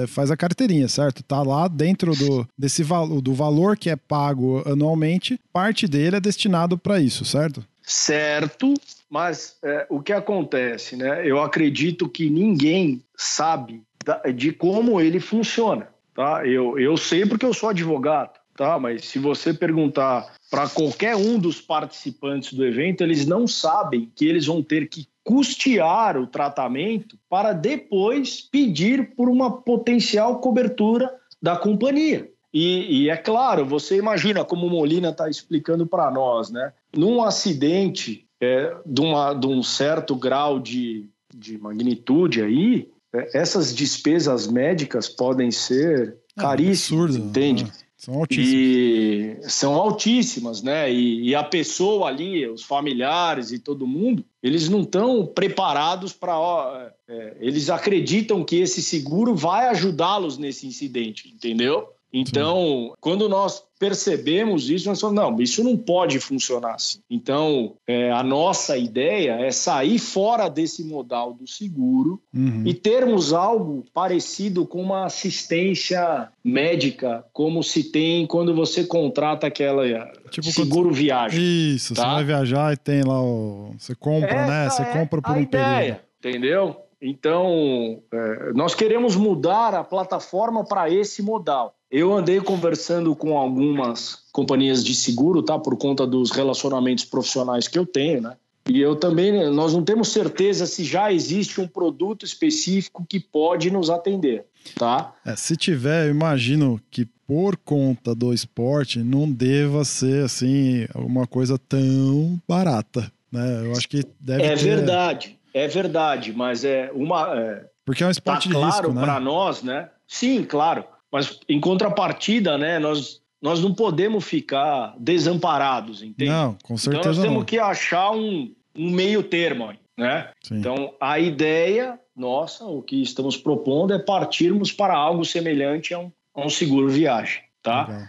faz a carteirinha, certo? Tá lá dentro do, desse valor, do valor que é pago anualmente, parte dele é destinado para isso, certo? Certo, mas é, o que acontece, né? Eu acredito que ninguém sabe da, de como ele funciona, tá? Eu, eu sei porque eu sou advogado, tá? Mas se você perguntar para qualquer um dos participantes do evento, eles não sabem que eles vão ter que custear o tratamento para depois pedir por uma potencial cobertura da companhia. E, e é claro, você imagina como o Molina está explicando para nós, né? Num acidente é, de, uma, de um certo grau de, de magnitude aí, é, essas despesas médicas podem ser é caríssimas, absurdo, entende? Né? São altíssimas. E são altíssimas, né? E, e, a pessoa ali, os familiares e todo mundo, eles não estão preparados para. É, eles acreditam que esse seguro vai ajudá-los nesse incidente, entendeu? Então, Sim. quando nós percebemos isso, nós falamos, não, isso não pode funcionar assim. Então, é, a nossa ideia é sair fora desse modal do seguro uhum. e termos algo parecido com uma assistência médica, como se tem quando você contrata aquela tipo, seguro quando... viagem. Isso, tá? você vai viajar e tem lá o... Você compra, Essa né? Você é compra por um ideia, período. Entendeu? Então, é, nós queremos mudar a plataforma para esse modal. Eu andei conversando com algumas companhias de seguro, tá? Por conta dos relacionamentos profissionais que eu tenho, né? E eu também, nós não temos certeza se já existe um produto específico que pode nos atender, tá? É, se tiver, eu imagino que por conta do esporte não deva ser assim uma coisa tão barata. Né? Eu acho que deve É ter... verdade, é verdade, mas é uma. É, Porque é um tá esporte de claro risco, né? para nós, né? Sim, claro. Mas em contrapartida, né? Nós, nós não podemos ficar desamparados, entende? Não, com então certeza nós temos não. que achar um, um meio termo, né? Sim. Então a ideia nossa, o que estamos propondo é partirmos para algo semelhante a um, a um seguro viagem, tá? Legal.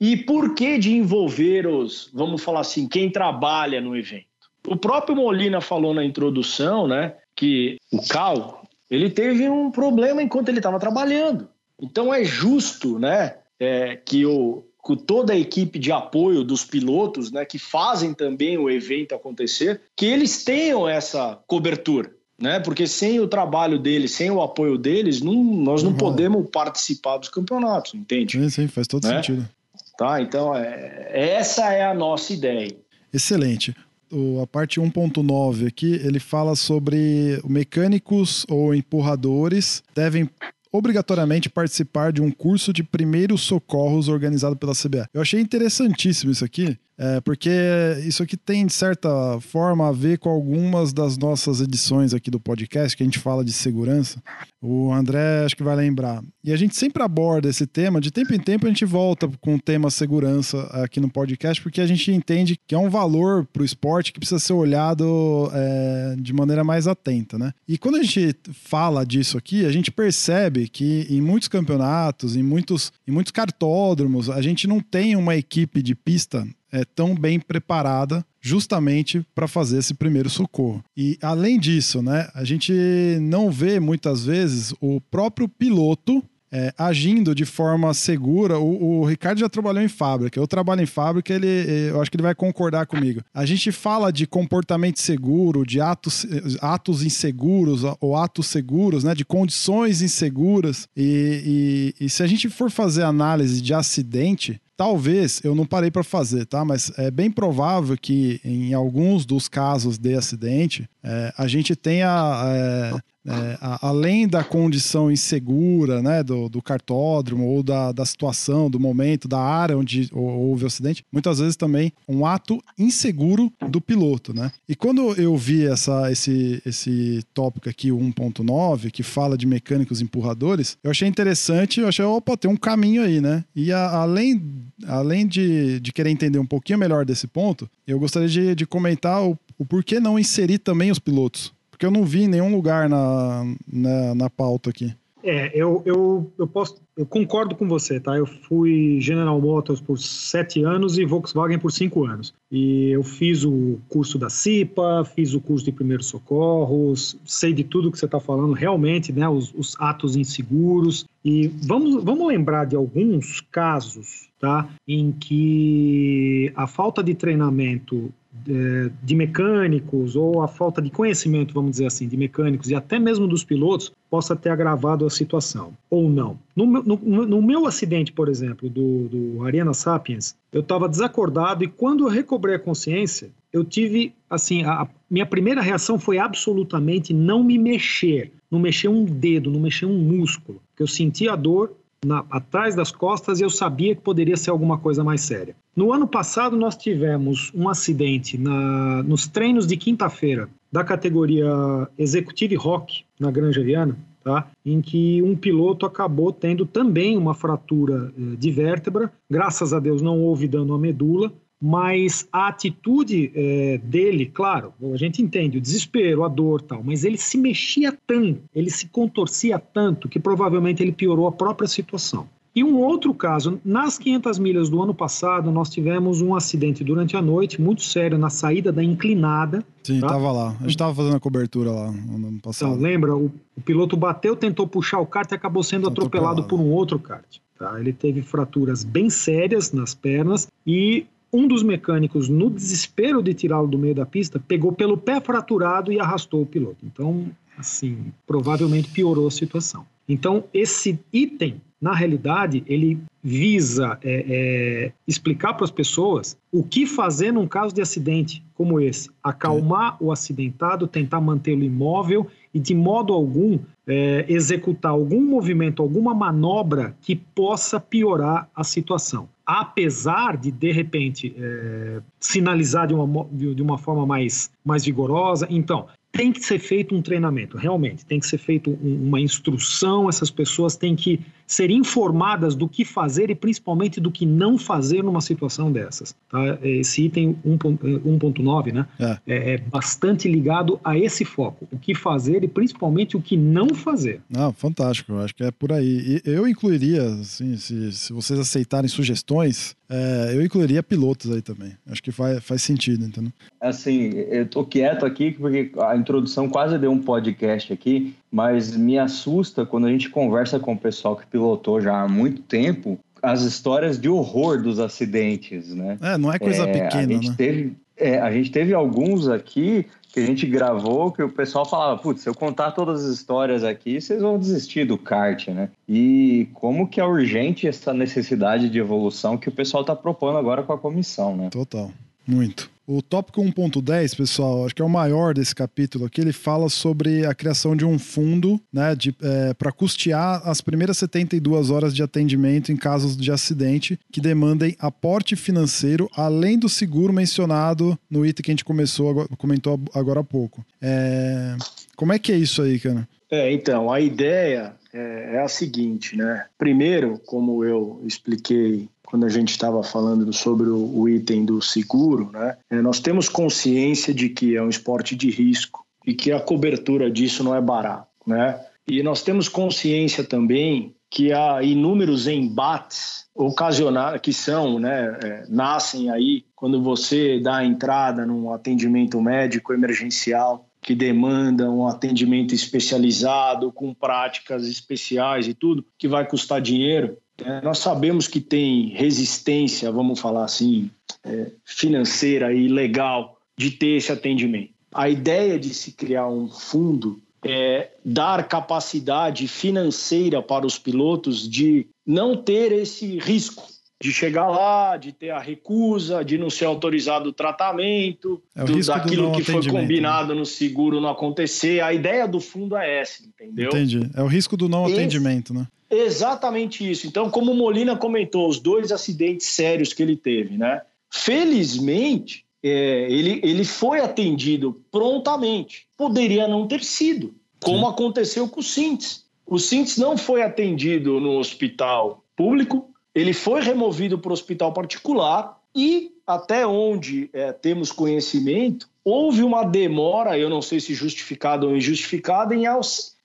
E por que de envolver os, vamos falar assim, quem trabalha no evento? O próprio Molina falou na introdução, né, que o Cal, ele teve um problema enquanto ele estava trabalhando. Então é justo, né, é, que o com toda a equipe de apoio dos pilotos, né, que fazem também o evento acontecer, que eles tenham essa cobertura, né? Porque sem o trabalho deles, sem o apoio deles, não- nós não Uhum. podemos participar dos campeonatos, entende? Sim, sim, faz todo Né? sentido. Tá? Então, é, essa é a nossa ideia. Excelente. O- a parte 1.9 aqui, ele fala sobre mecânicos ou empurradores devem obrigatoriamente participar de um curso de primeiros socorros organizado pela CBA. Eu achei interessantíssimo isso aqui, é, porque isso aqui tem, de certa forma, a ver com algumas das nossas edições aqui do podcast, que a gente fala de segurança. O André acho que vai lembrar. E a gente sempre aborda esse tema, de tempo em tempo a gente volta com o tema segurança aqui no podcast, porque a gente entende que é um valor para o esporte que precisa ser olhado é, de maneira mais atenta, né? E quando a gente fala disso aqui, a gente percebe que em muitos campeonatos, em muitos, em muitos cartódromos, a gente não tem uma equipe de pista é, tão bem preparada justamente para fazer esse primeiro socorro. E além disso, né, a gente não vê muitas vezes o próprio piloto é, agindo de forma segura. O, o Ricardo já trabalhou em fábrica. Eu trabalho em fábrica, ele, eu acho que ele vai concordar comigo. A gente fala de comportamento seguro, de atos, atos inseguros ou atos seguros, né, de condições inseguras. E, e, e se a gente for fazer análise de acidente, Talvez, eu não parei para fazer, tá? Mas é bem provável que em alguns dos casos de acidente, é, a gente tenha, é, é, a- além da condição insegura, né, do, do cartódromo ou da, da situação, do momento, da área onde hou- houve o acidente, muitas vezes também um ato inseguro do piloto, né? E quando eu vi essa, esse, esse tópico aqui, o 1.9, que fala de mecânicos empurradores, eu achei interessante, eu achei, opa, tem um caminho aí, né? E a- além, além de, de querer entender um pouquinho melhor desse ponto, eu gostaria de, de comentar o, o porquê não inserir também os pilotos. Porque eu não vi em nenhum lugar na, na, na pauta aqui. É, eu, eu, eu posso. Eu concordo com você, tá? Eu fui General Motors por sete anos e Volkswagen por cinco anos. E eu fiz o curso da CIPA, fiz o curso de primeiros socorros, sei de tudo que você está falando, realmente, né? Os, os atos inseguros. E vamos, vamos lembrar de alguns casos, tá? Em que a falta de treinamento é, de mecânicos ou a falta de conhecimento, vamos dizer assim, de mecânicos e até mesmo dos pilotos possa ter agravado a situação, ou não. No, meu- no- no meu acidente, por exemplo, do, do Ariana Sapiens, eu estava desacordado e quando eu recobrei a consciência, eu tive, assim, a, a minha primeira reação foi absolutamente não me mexer, não mexer um dedo, não mexer um músculo, porque eu senti a dor na- atrás das costas e eu sabia que poderia ser alguma coisa mais séria. No ano passado, nós tivemos um acidente na- nos treinos de quinta-feira da categoria Executive Rock na Granja Viana, tá? em que um piloto acabou tendo também uma fratura eh, de vértebra. Graças a Deus não houve dano à medula, mas a atitude eh, dele, claro, a gente entende o desespero, a dor tal, mas ele se mexia tanto, ele se contorcia tanto que provavelmente ele piorou a própria situação. E um outro caso, nas 500 milhas do ano passado, nós tivemos um acidente durante a noite, muito sério, na saída da inclinada. Sim, Tá. tava lá. A gente tava fazendo a cobertura lá no ano Então, passado. lembra, o, o piloto bateu, tentou puxar o kart e acabou sendo atropelado, Atropelado. por um outro kart. Tá? Ele teve fraturas bem sérias nas pernas e um dos mecânicos, no desespero de tirá-lo do meio da pista, pegou pelo pé fraturado e arrastou o piloto. Então, assim, provavelmente piorou a situação. Então, esse item, na realidade, ele visa é, é, explicar para as pessoas o que fazer num caso de acidente como esse. Acalmar o acidentado, tentar mantê-lo imóvel e, de modo algum, é, executar algum movimento, alguma manobra que possa piorar a situação. Apesar de, de repente, é, sinalizar de uma, de uma forma mais, mais vigorosa. Então, tem que ser feito um treinamento, realmente, tem que ser feito um, uma instrução, essas pessoas têm que ser informadas do que fazer e principalmente do que não fazer numa situação dessas. Tá? Esse item 1.9 né? É. É, é. bastante ligado a esse foco, o que fazer e principalmente o que não fazer. Não, fantástico, eu acho que é por aí. E eu incluiria, assim, se, se vocês aceitarem sugestões, é, eu incluiria pilotos aí também. Acho que faz, faz sentido, entendeu? Assim, eu tô quieto aqui porque a introdução quase deu um podcast aqui, mas me assusta quando a gente conversa com o pessoal que pilotou já há muito tempo as histórias de horror dos acidentes, né? É, não é coisa é, pequena, a gente né? Teve, é, a gente teve alguns aqui que a gente gravou que o pessoal falava, putz, se eu contar todas as histórias aqui, vocês vão desistir do kart, né? E como que é urgente essa necessidade de evolução que o pessoal está propondo agora com a comissão, né? Total, muito. O tópico 1.10, pessoal, acho que é o maior desse capítulo aqui. Ele fala sobre a criação de um fundo né, é, para custear as primeiras 72 horas de atendimento em casos de acidente que demandem aporte financeiro, além do seguro mencionado no item que a gente começou, comentou agora há pouco. É... Como é que é isso aí, cara? É, então, a ideia é, é a seguinte, né? Primeiro, como eu expliquei quando a gente estava falando sobre o, item do seguro, né? É, nós temos consciência de que é um esporte de risco e que a cobertura disso não é barata, né? E nós temos consciência também que há inúmeros embates ocasionados que são, né, é, nascem aí quando você dá a entrada num atendimento médico emergencial que demanda um atendimento especializado, com práticas especiais e tudo, que vai custar dinheiro. É, nós sabemos que tem resistência, vamos falar assim, é, financeira e legal de ter esse atendimento. A ideia de se criar um fundo é dar capacidade financeira para os pilotos de não ter esse risco de chegar lá, de ter a recusa, de não ser autorizado o tratamento, é o do, daquilo que foi combinado no seguro não acontecer. A ideia do fundo é essa, entendeu? Entendi. É o risco do não Esse, atendimento, né? Exatamente isso. Então, como o Molina comentou, os dois acidentes sérios que ele teve, né? Felizmente, é, ele, ele foi atendido prontamente. Poderia não ter sido, como Sim. aconteceu com o Sintes. O Sintes não foi atendido no hospital público, ele foi removido para o hospital particular e, até onde é, temos conhecimento, houve uma demora, eu não sei se justificada ou injustificada, em,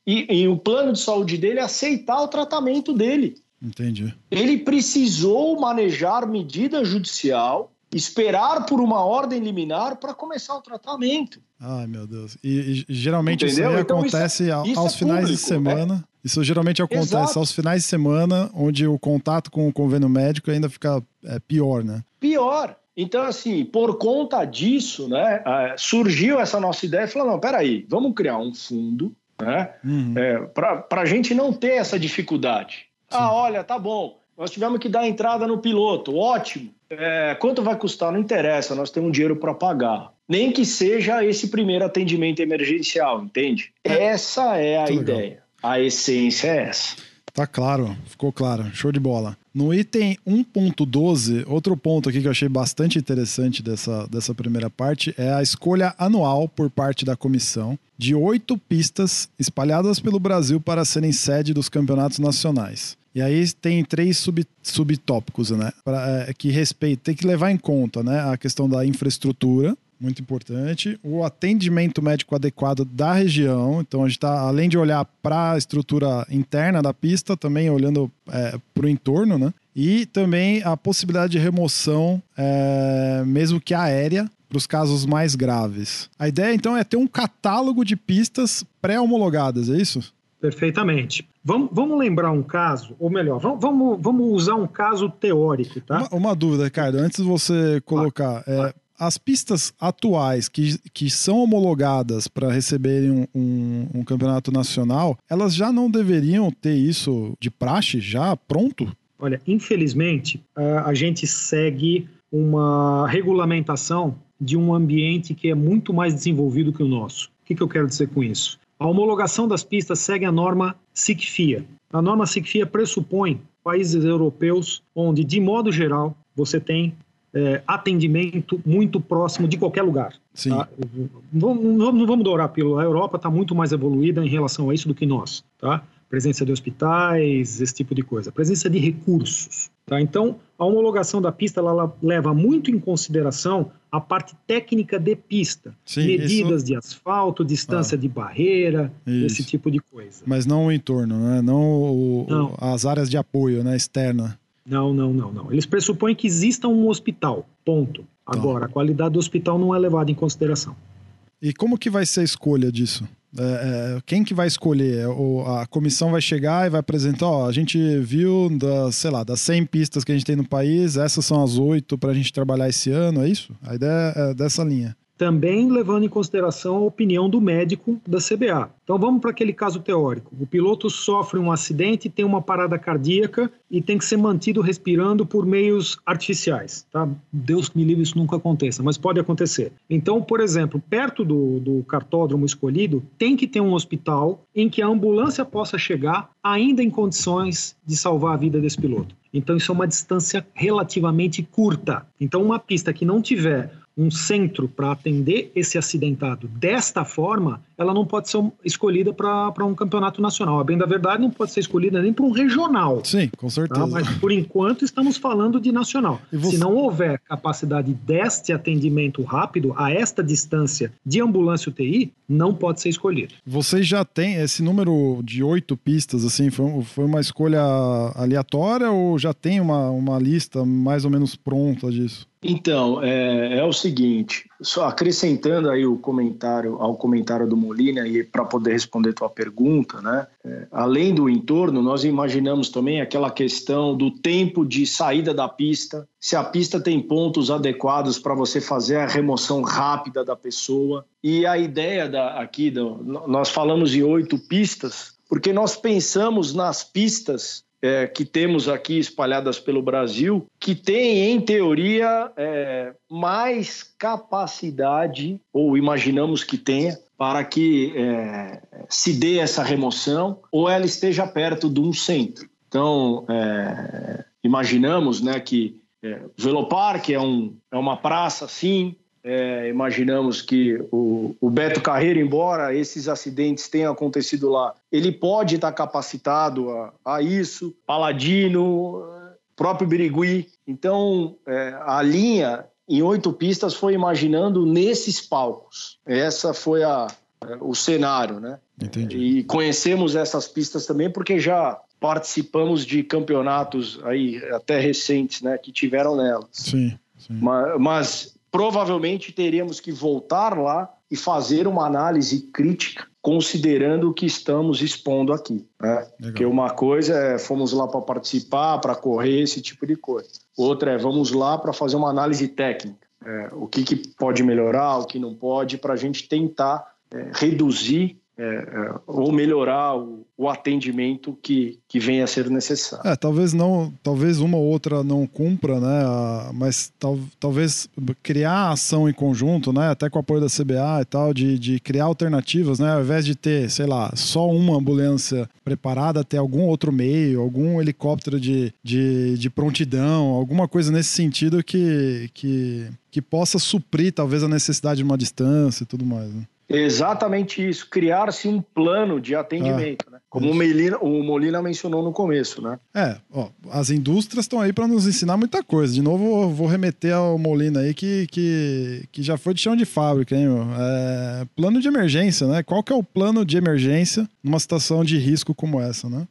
em, em o plano de saúde dele aceitar o tratamento dele. Entendi. Ele precisou manejar medida judicial, esperar por uma ordem liminar para começar o tratamento. Ai, meu Deus. E, e geralmente Entendeu? isso então, acontece isso, isso aos é finais público, de semana. Né? Isso geralmente acontece Exato. aos finais de semana, onde o contato com o convênio médico ainda fica é, pior, né? Pior. Então, assim, por conta disso, né, surgiu essa nossa ideia e falou: não, peraí, vamos criar um fundo, né, uhum. é, para a gente não ter essa dificuldade. Sim. Ah, olha, tá bom, nós tivemos que dar entrada no piloto, ótimo. É, quanto vai custar? Não interessa, nós temos dinheiro para pagar. Nem que seja esse primeiro atendimento emergencial, entende? É. Essa é a ideia a essência é essa. Tá claro, ficou claro. Show de bola. No item 1.12, outro ponto aqui que eu achei bastante interessante dessa, dessa primeira parte é a escolha anual por parte da comissão de oito pistas espalhadas pelo Brasil para serem sede dos campeonatos nacionais. E aí tem três sub, subtópicos, né? Pra, é, que respeita, tem que levar em conta né, a questão da infraestrutura, muito importante. O atendimento médico adequado da região. Então, a gente está, além de olhar para a estrutura interna da pista, também olhando é, para o entorno, né? E também a possibilidade de remoção, é, mesmo que aérea, para os casos mais graves. A ideia, então, é ter um catálogo de pistas pré-homologadas, é isso? Perfeitamente. Vamos, vamos lembrar um caso, ou melhor, vamos, vamos, usar um caso teórico, tá? Uma, uma dúvida, Ricardo, antes de você colocar. Ah, é, as pistas atuais que, que são homologadas para receberem um, um, um, campeonato nacional, elas já não deveriam ter isso de praxe já pronto? Olha, infelizmente, a gente segue uma regulamentação de um ambiente que é muito mais desenvolvido que o nosso. O que, que eu quero dizer com isso? A homologação das pistas segue a norma SICFIA. A norma SICFIA pressupõe países europeus onde, de modo geral, você tem é, atendimento muito próximo de qualquer lugar. Sim. Tá? Não, não, não, vamos dourar a pílula. A Europa está muito mais evoluída em relação a isso do que nós. Tá? Presença de hospitais, esse tipo de coisa. Presença de recursos. Tá? Então, a homologação da pista ela leva muito em consideração a parte técnica de pista. Sim, medidas isso... de asfalto, distância ah, de barreira, isso. esse tipo de coisa. Mas não o entorno, né? não, o, não. as áreas de apoio né? externa. Não, não, não, não. Eles pressupõem que exista um hospital, ponto. Tá. Agora, a qualidade do hospital não é levada em consideração. E como que vai ser a escolha disso? É, é, quem que vai escolher? É, a comissão vai chegar e vai apresentar, ó, a gente viu, das, sei lá, das 100 pistas que a gente tem no país, essas são as oito para a gente trabalhar esse ano, é isso? A ideia é dessa linha também levando em consideração a opinião do médico da CBA. Então vamos para aquele caso teórico. O piloto sofre um acidente, tem uma parada cardíaca e tem que ser mantido respirando por meios artificiais. Tá? Deus me livre isso nunca aconteça, mas pode acontecer. Então, por exemplo, perto do, do cartódromo escolhido, tem que ter um hospital em que a ambulância possa chegar ainda em condições de salvar a vida desse piloto. Então, isso é uma distância relativamente curta. Então, uma pista que não tiver um centro para atender esse acidentado desta forma, ela não pode ser escolhida para um campeonato nacional. A bem da verdade, não pode ser escolhida nem para um regional. Sim, com certeza. Tá? Mas por enquanto estamos falando de nacional. Você... Se não houver capacidade deste atendimento rápido a esta distância de ambulância UTI, não pode ser escolhido. Vocês já têm esse número de oito pistas, assim, foi, foi uma escolha aleatória ou já tem uma, uma lista mais ou menos pronta disso? Então, é, é, o seguinte, só acrescentando aí o comentário ao comentário do Molina e para poder responder tua pergunta, né? É, além do entorno, nós imaginamos também aquela questão do tempo de saída da pista, se a pista tem pontos adequados para você fazer a remoção rápida da pessoa. E a ideia da, aqui, do, nós falamos em oito pistas, porque nós pensamos nas pistas é, que temos aqui espalhadas pelo Brasil, que tem, em teoria, é, mais capacidade, ou imaginamos que tenha, para que é, se dê essa remoção, ou ela esteja perto de um centro. Então, é, imaginamos né, que é, Veloparque é, um, é uma praça, sim, é, imaginamos que o, o, Beto Carreiro, embora esses acidentes tenham acontecido lá, ele pode estar capacitado a, a isso. Paladino, próprio Birigui. Então, é, a linha em oito pistas foi imaginando nesses palcos. Essa foi a, o cenário, né? Entendi. E conhecemos essas pistas também porque já participamos de campeonatos aí até recentes, né, que tiveram nelas. Sim. sim. Mas, mas provavelmente teríamos que voltar lá e fazer uma análise crítica considerando o que estamos expondo aqui. Né? Porque uma coisa é fomos lá para participar, para correr, esse tipo de coisa. Outra é vamos lá para fazer uma análise técnica. É, o que, que, pode melhorar, o que não pode, para a gente tentar é, reduzir é, é, ou melhorar o, o, atendimento que, que venha a ser necessário. É, talvez não, talvez uma ou outra não cumpra, né? Mas tal, talvez criar ação em conjunto, né? Até com o apoio da CBA e tal, de, de criar alternativas, né? Ao invés de ter, sei lá, só uma ambulância preparada, ter algum outro meio, algum helicóptero de, de, de prontidão, alguma coisa nesse sentido que, que, que possa suprir talvez a necessidade de uma distância e tudo mais. Né? Exatamente isso, criar-se um plano de atendimento, ah, né? como o, Melina, o Molina mencionou no começo, né? É, ó, as indústrias estão aí para nos ensinar muita coisa. De novo, vou remeter ao Molina aí que, que, que já foi de chão de fábrica, hein, meu? É, plano de emergência, né? Qual que é o plano de emergência numa situação de risco como essa, né?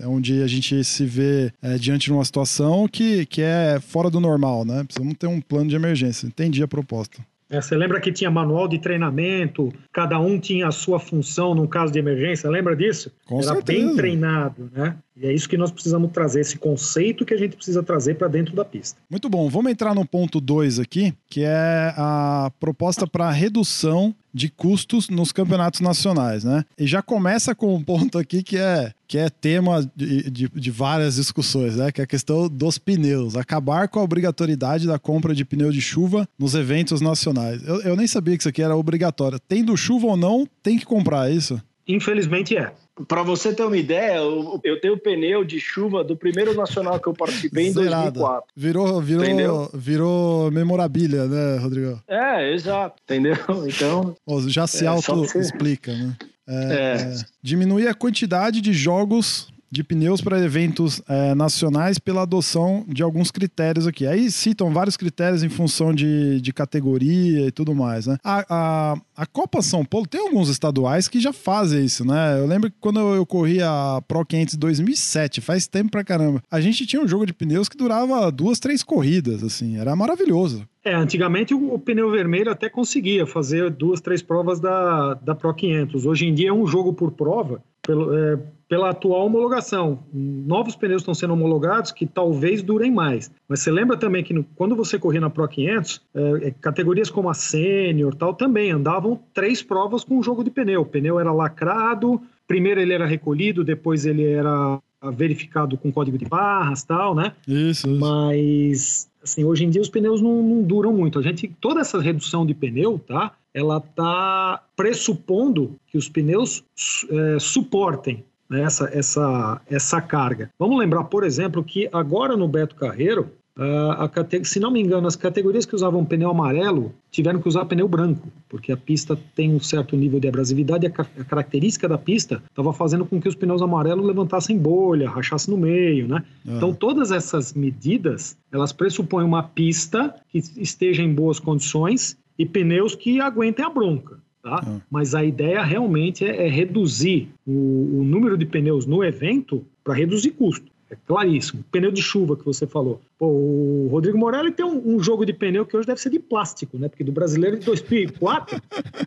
É onde a gente se vê é, diante de uma situação que, que é fora do normal, né? Precisamos ter um plano de emergência. Entendi a proposta. É, você lembra que tinha manual de treinamento, cada um tinha a sua função num caso de emergência, lembra disso? Com Era certeza. bem treinado, né? E é isso que nós precisamos trazer, esse conceito que a gente precisa trazer para dentro da pista. Muito bom. Vamos entrar no ponto 2 aqui, que é a proposta para redução de custos nos campeonatos nacionais, né? E já começa com um ponto aqui que é, que é tema de, de, de, várias discussões, né? Que é a questão dos pneus. Acabar com a obrigatoriedade da compra de pneu de chuva nos eventos nacionais. Eu, eu nem sabia que isso aqui era obrigatório. Tendo chuva ou não, tem que comprar é isso? Infelizmente é. Para você ter uma ideia, eu, tenho pneu de chuva do primeiro nacional que eu participei em Zerada. 2004. Virou, virou, virou memorabilia, né, Rodrigo? É, exato. Entendeu? Então. Já se é, auto-explica, né? É, é. Diminuir a quantidade de jogos de pneus para eventos é, nacionais pela adoção de alguns critérios aqui. Aí citam vários critérios em função de, de categoria e tudo mais, né? A, a, a Copa São Paulo tem alguns estaduais que já fazem isso, né? Eu lembro que quando eu corri a Pro 500 em 2007, faz tempo pra caramba, a gente tinha um jogo de pneus que durava duas, três corridas, assim, era maravilhoso. É, antigamente o, o, pneu vermelho até conseguia fazer duas, três provas da, da Pro 500. Hoje em dia é um jogo por prova, pelo, é, pela atual homologação. Novos pneus estão sendo homologados que talvez durem mais. Mas você lembra também que no, quando você corria na Pro 500, é, é, categorias como a Sênior tal também andavam três provas com um jogo de pneu. O pneu era lacrado, primeiro ele era recolhido, depois ele era verificado com código de barras tal, né? Isso. isso. Mas assim, hoje em dia os pneus não, não, duram muito. A gente, toda essa redução de pneu, tá? Ela tá pressupondo que os pneus é, suportem né, essa, essa, essa carga. Vamos lembrar, por exemplo, que agora no Beto Carreiro, Uh, a, se não me engano, as categorias que usavam pneu amarelo tiveram que usar pneu branco, porque a pista tem um certo nível de abrasividade e a, a característica da pista estava fazendo com que os pneus amarelos levantassem bolha, rachassem no meio, né? Uhum. Então, todas essas medidas, elas pressupõem uma pista que esteja em boas condições e pneus que aguentem a bronca. Tá? Uhum. Mas a ideia realmente é, é reduzir o, o número de pneus no evento para reduzir custo. É claríssimo. Pneu de chuva que você falou. Pô, o Rodrigo Morelli tem um, um, jogo de pneu que hoje deve ser de plástico, né? Porque do brasileiro de 2004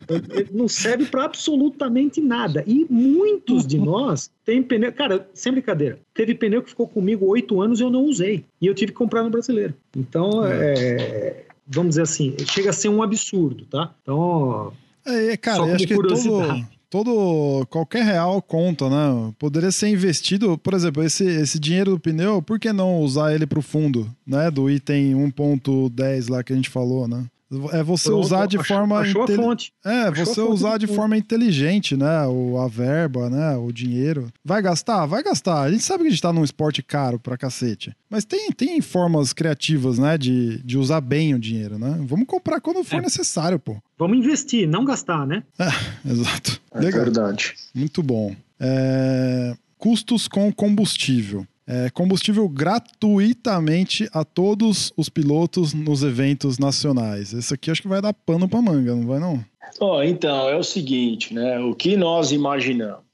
ele não serve para absolutamente nada. E muitos de nós têm pneu. Cara, sem brincadeira, teve pneu que ficou comigo oito anos e eu não usei. E eu tive que comprar no brasileiro. Então, é, vamos dizer assim, chega a ser um absurdo, tá? Então. É, cara, eu acho que todo, todo qualquer real conta, né? Poderia ser investido, por exemplo, esse, esse dinheiro do pneu, por que não usar ele para o fundo, né? Do item 1.10 lá que a gente falou, né? É você Pronto, usar de forma. Achou a fonte. É, achou você usar de forma inteligente, né? O, a verba, né? O dinheiro. Vai gastar? Vai gastar. A gente sabe que a gente tá num esporte caro pra cacete. Mas tem, tem formas criativas, né? De, de usar bem o dinheiro, né? Vamos comprar quando for é. necessário, pô. Vamos investir, não gastar, né? É, exato. É Legal. verdade. Muito bom. É... Custos com combustível é, combustível gratuitamente a todos os pilotos nos eventos nacionais. Esse aqui acho que vai dar pano para manga, não vai não? Oh, então, é o seguinte, né? O que nós imaginamos?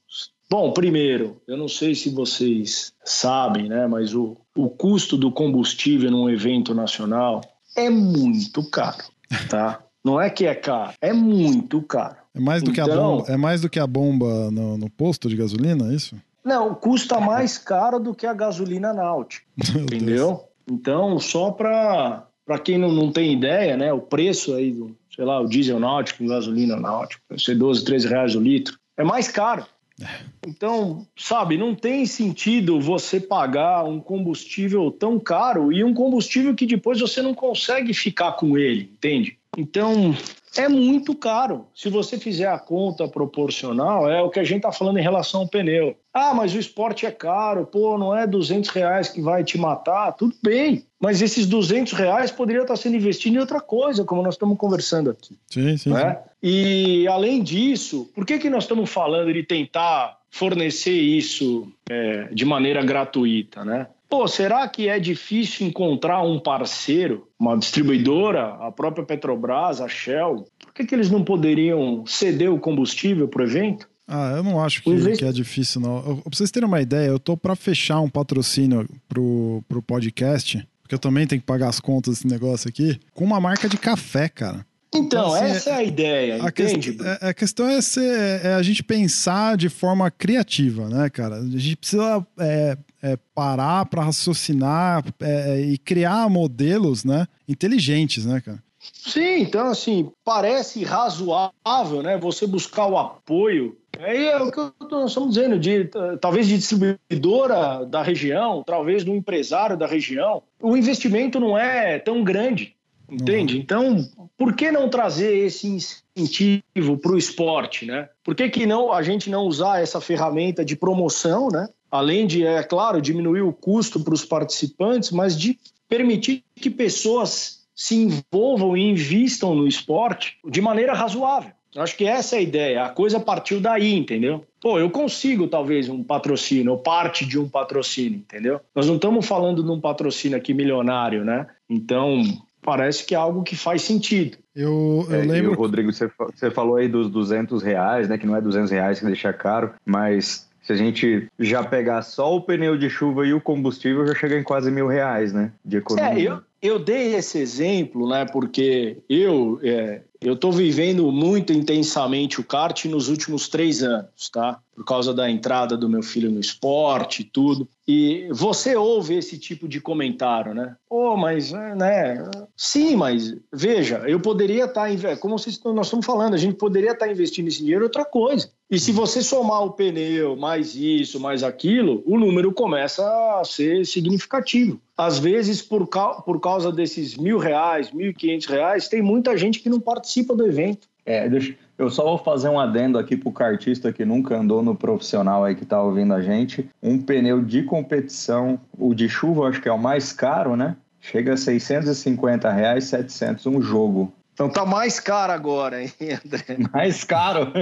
Bom, primeiro, eu não sei se vocês sabem, né? Mas o, o custo do combustível num evento nacional é muito caro, tá? Não é que é caro, é muito caro. É mais do, então, que, a então bomba, é mais do que a bomba no, no posto de gasolina, é isso? Não, custa mais caro do que a gasolina náutica, entendeu? Então, só para quem não, não tem ideia, né, o preço aí do, sei lá, o diesel náutico, gasolina náutica, vai ser 12, 13 reais o litro, é mais caro. É. Então, sabe, não tem sentido você pagar um combustível tão caro e um combustível que depois você não consegue ficar com ele, entende? Então, é muito caro. Se você fizer a conta proporcional, é o que a gente está falando em relação ao pneu. Ah, mas o esporte é caro, pô, não é 200 reais que vai te matar, tudo bem. Mas esses 200 reais poderiam estar sendo investidos em outra coisa, como nós estamos conversando aqui. Sim, sim, né? sim. E além disso, por que, que nós estamos falando de tentar fornecer isso é, de maneira gratuita, né? Pô, será que é difícil encontrar um parceiro, uma distribuidora, a própria Petrobras, a Shell? Por que, que eles não poderiam ceder o combustível para o evento? Ah, eu não acho que, que, é difícil, não. Eu, pra vocês terem uma ideia, eu tô para fechar um patrocínio pro, pro podcast, porque eu também tenho que pagar as contas desse negócio aqui, com uma marca de café, cara. Então, então assim, essa é a ideia, a entende? Questão, é, a questão é, ser, é, a gente pensar de forma criativa, né, cara? A gente precisa é, é, parar para raciocinar é, e criar modelos, né, inteligentes, né, cara? Sim, então assim, parece razoável, né, você buscar o apoio Aí é o que nós estamos dizendo, de, talvez de distribuidora da região, talvez do empresário da região. O investimento não é tão grande. Entende? Então, por que não trazer esse incentivo para o esporte, né? Por que, que não a gente não usar essa ferramenta de promoção, né? Além de, é claro, diminuir o custo para os participantes, mas de permitir que pessoas se envolvam e invistam no esporte de maneira razoável. Acho que essa é a ideia. A coisa partiu daí, entendeu? Pô, eu consigo talvez um patrocínio, ou parte de um patrocínio, entendeu? Nós não estamos falando de um patrocínio aqui milionário, né? Então, parece que é algo que faz sentido. Eu, eu é, lembro. E, Rodrigo, você, você falou aí dos 200 reais, né? Que não é 200 reais que deixa caro, mas se a gente já pegar só o pneu de chuva e o combustível, já chega em quase mil reais, né? De economia. É, eu, eu dei esse exemplo, né? Porque eu é, eu estou vivendo muito intensamente o kart nos últimos três anos, tá? Por causa da entrada do meu filho no esporte e tudo. E você ouve esse tipo de comentário, né? Oh, mas, né? Sim, mas veja, eu poderia estar, tá, como vocês, nós estamos falando, a gente poderia estar tá investindo esse dinheiro em outra coisa. E se você somar o pneu, mais isso, mais aquilo, o número começa a ser significativo. Às vezes, por, por causa desses mil reais, mil e quinhentos reais, tem muita gente que não participa do evento. É, deixa, eu só vou fazer um adendo aqui pro cartista que nunca andou no profissional aí que tá ouvindo a gente. Um pneu de competição, o de chuva acho que é o mais caro, né? Chega a 650 reais, 700 um jogo. Então tá mais caro agora, hein, André? Mais caro?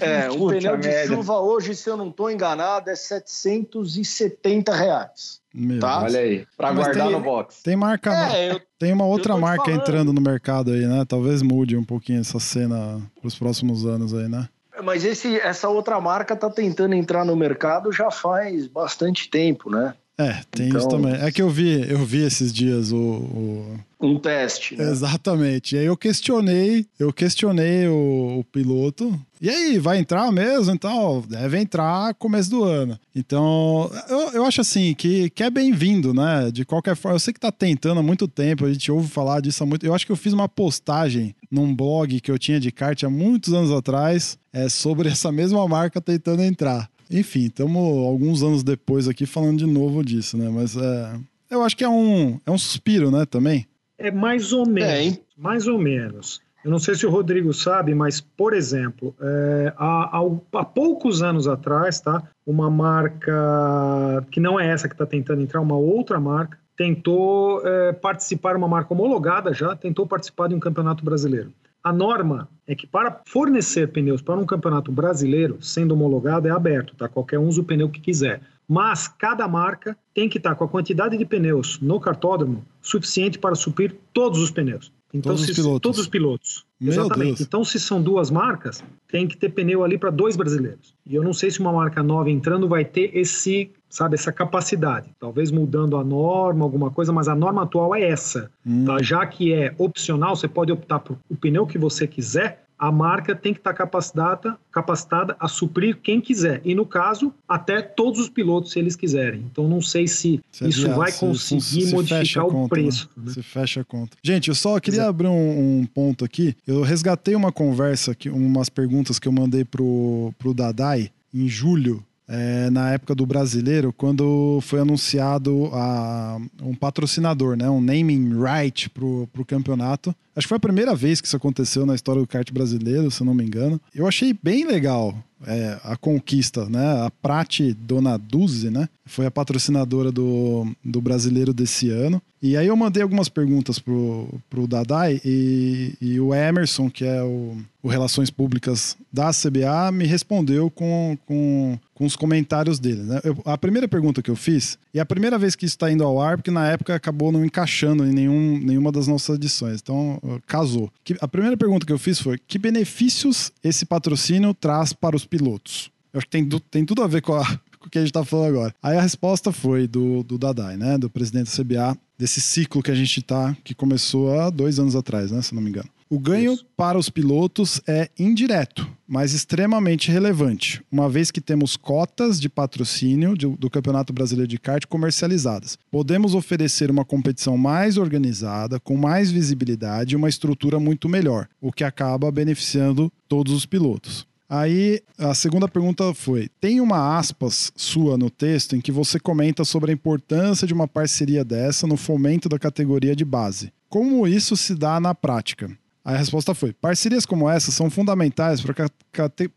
É, um Puta pneu de chuva hoje, se eu não estou enganado, é 770 reais. Meu tá? Olha aí, para guardar tem, no box. Tem marca, é, eu, tem uma outra marca entrando no mercado aí, né? Talvez mude um pouquinho essa cena para os próximos anos aí, né? Mas esse, essa outra marca tá tentando entrar no mercado já faz bastante tempo, né? É, tem então, isso também. É que eu vi, eu vi esses dias o. o... Um teste. Né? Exatamente. E aí eu questionei, eu questionei o, o, piloto. E aí, vai entrar mesmo? Então, deve entrar começo do ano. Então, eu, eu acho assim que, que é bem-vindo, né? De qualquer forma, eu sei que tá tentando há muito tempo, a gente ouve falar disso há muito. Eu acho que eu fiz uma postagem num blog que eu tinha de kart há muitos anos atrás é, sobre essa mesma marca tentando entrar. Enfim, estamos alguns anos depois aqui falando de novo disso, né? Mas é, eu acho que é um, é um suspiro, né, também? É mais ou menos. É, mais ou menos. Eu não sei se o Rodrigo sabe, mas, por exemplo, é, há, há, há, poucos anos atrás, tá? Uma marca que não é essa que está tentando entrar, uma outra marca, tentou é, participar, uma marca homologada já, tentou participar de um campeonato brasileiro. A norma é que para fornecer pneus para um campeonato brasileiro, sendo homologado, é aberto, tá? Qualquer um usa o pneu que quiser. Mas cada marca tem que estar com a quantidade de pneus no cartódromo suficiente para suprir todos os pneus. Então, todos, se, os pilotos. todos os pilotos. Meu Exatamente. Deus. Então, se são duas marcas, tem que ter pneu ali para dois brasileiros. E eu não sei se uma marca nova entrando vai ter esse, sabe, essa capacidade. Talvez mudando a norma, alguma coisa, mas a norma atual é essa. Hum. Tá? Já que é opcional, você pode optar por o pneu que você quiser, a marca tem que estar capacitada, capacitada a suprir quem quiser. E no caso, até todos os pilotos, se eles quiserem. Então não sei se, se isso vai conseguir se, se modificar o conta, preço. Né? Se fecha a conta. Gente, eu só queria Exato. abrir um, um, ponto aqui. Eu resgatei uma conversa, que, umas perguntas que eu mandei pro, pro Dadai em julho é, na época do brasileiro, quando foi anunciado a, um patrocinador, né, um naming right para o campeonato. Acho que foi a primeira vez que isso aconteceu na história do kart brasileiro, se eu não me engano. Eu achei bem legal é, a conquista, né? A Prati Donaduzzi, né? Foi a patrocinadora do, do brasileiro desse ano. E aí eu mandei algumas perguntas pro, pro Dadai e, e o Emerson, que é o, o Relações Públicas da CBA, me respondeu com, com, com os comentários dele. Né? Eu, a primeira pergunta que eu fiz, e é a primeira vez que isso está indo ao ar, porque na época acabou não encaixando em nenhum, nenhuma das nossas edições. Então, casou. A primeira pergunta que eu fiz foi: que benefícios esse patrocínio traz para os pilotos? Eu acho que tem, tem tudo a ver com, a, com o que a gente está falando agora. Aí a resposta foi do, do Dadai, né? Do presidente da CBA, desse ciclo que a gente está, que começou há dois anos atrás, né? Se não me engano. O ganho Isso. para os pilotos é indireto, mas extremamente relevante, uma vez que temos cotas de patrocínio do Campeonato Brasileiro de Kart comercializadas. Podemos oferecer uma competição mais organizada, com mais visibilidade e uma estrutura muito melhor, o que acaba beneficiando todos os pilotos. Aí a segunda pergunta foi: tem uma aspas sua no texto em que você comenta sobre a importância de uma parceria dessa no fomento da categoria de base. como isso se dá na prática? A resposta foi: parcerias como essa são fundamentais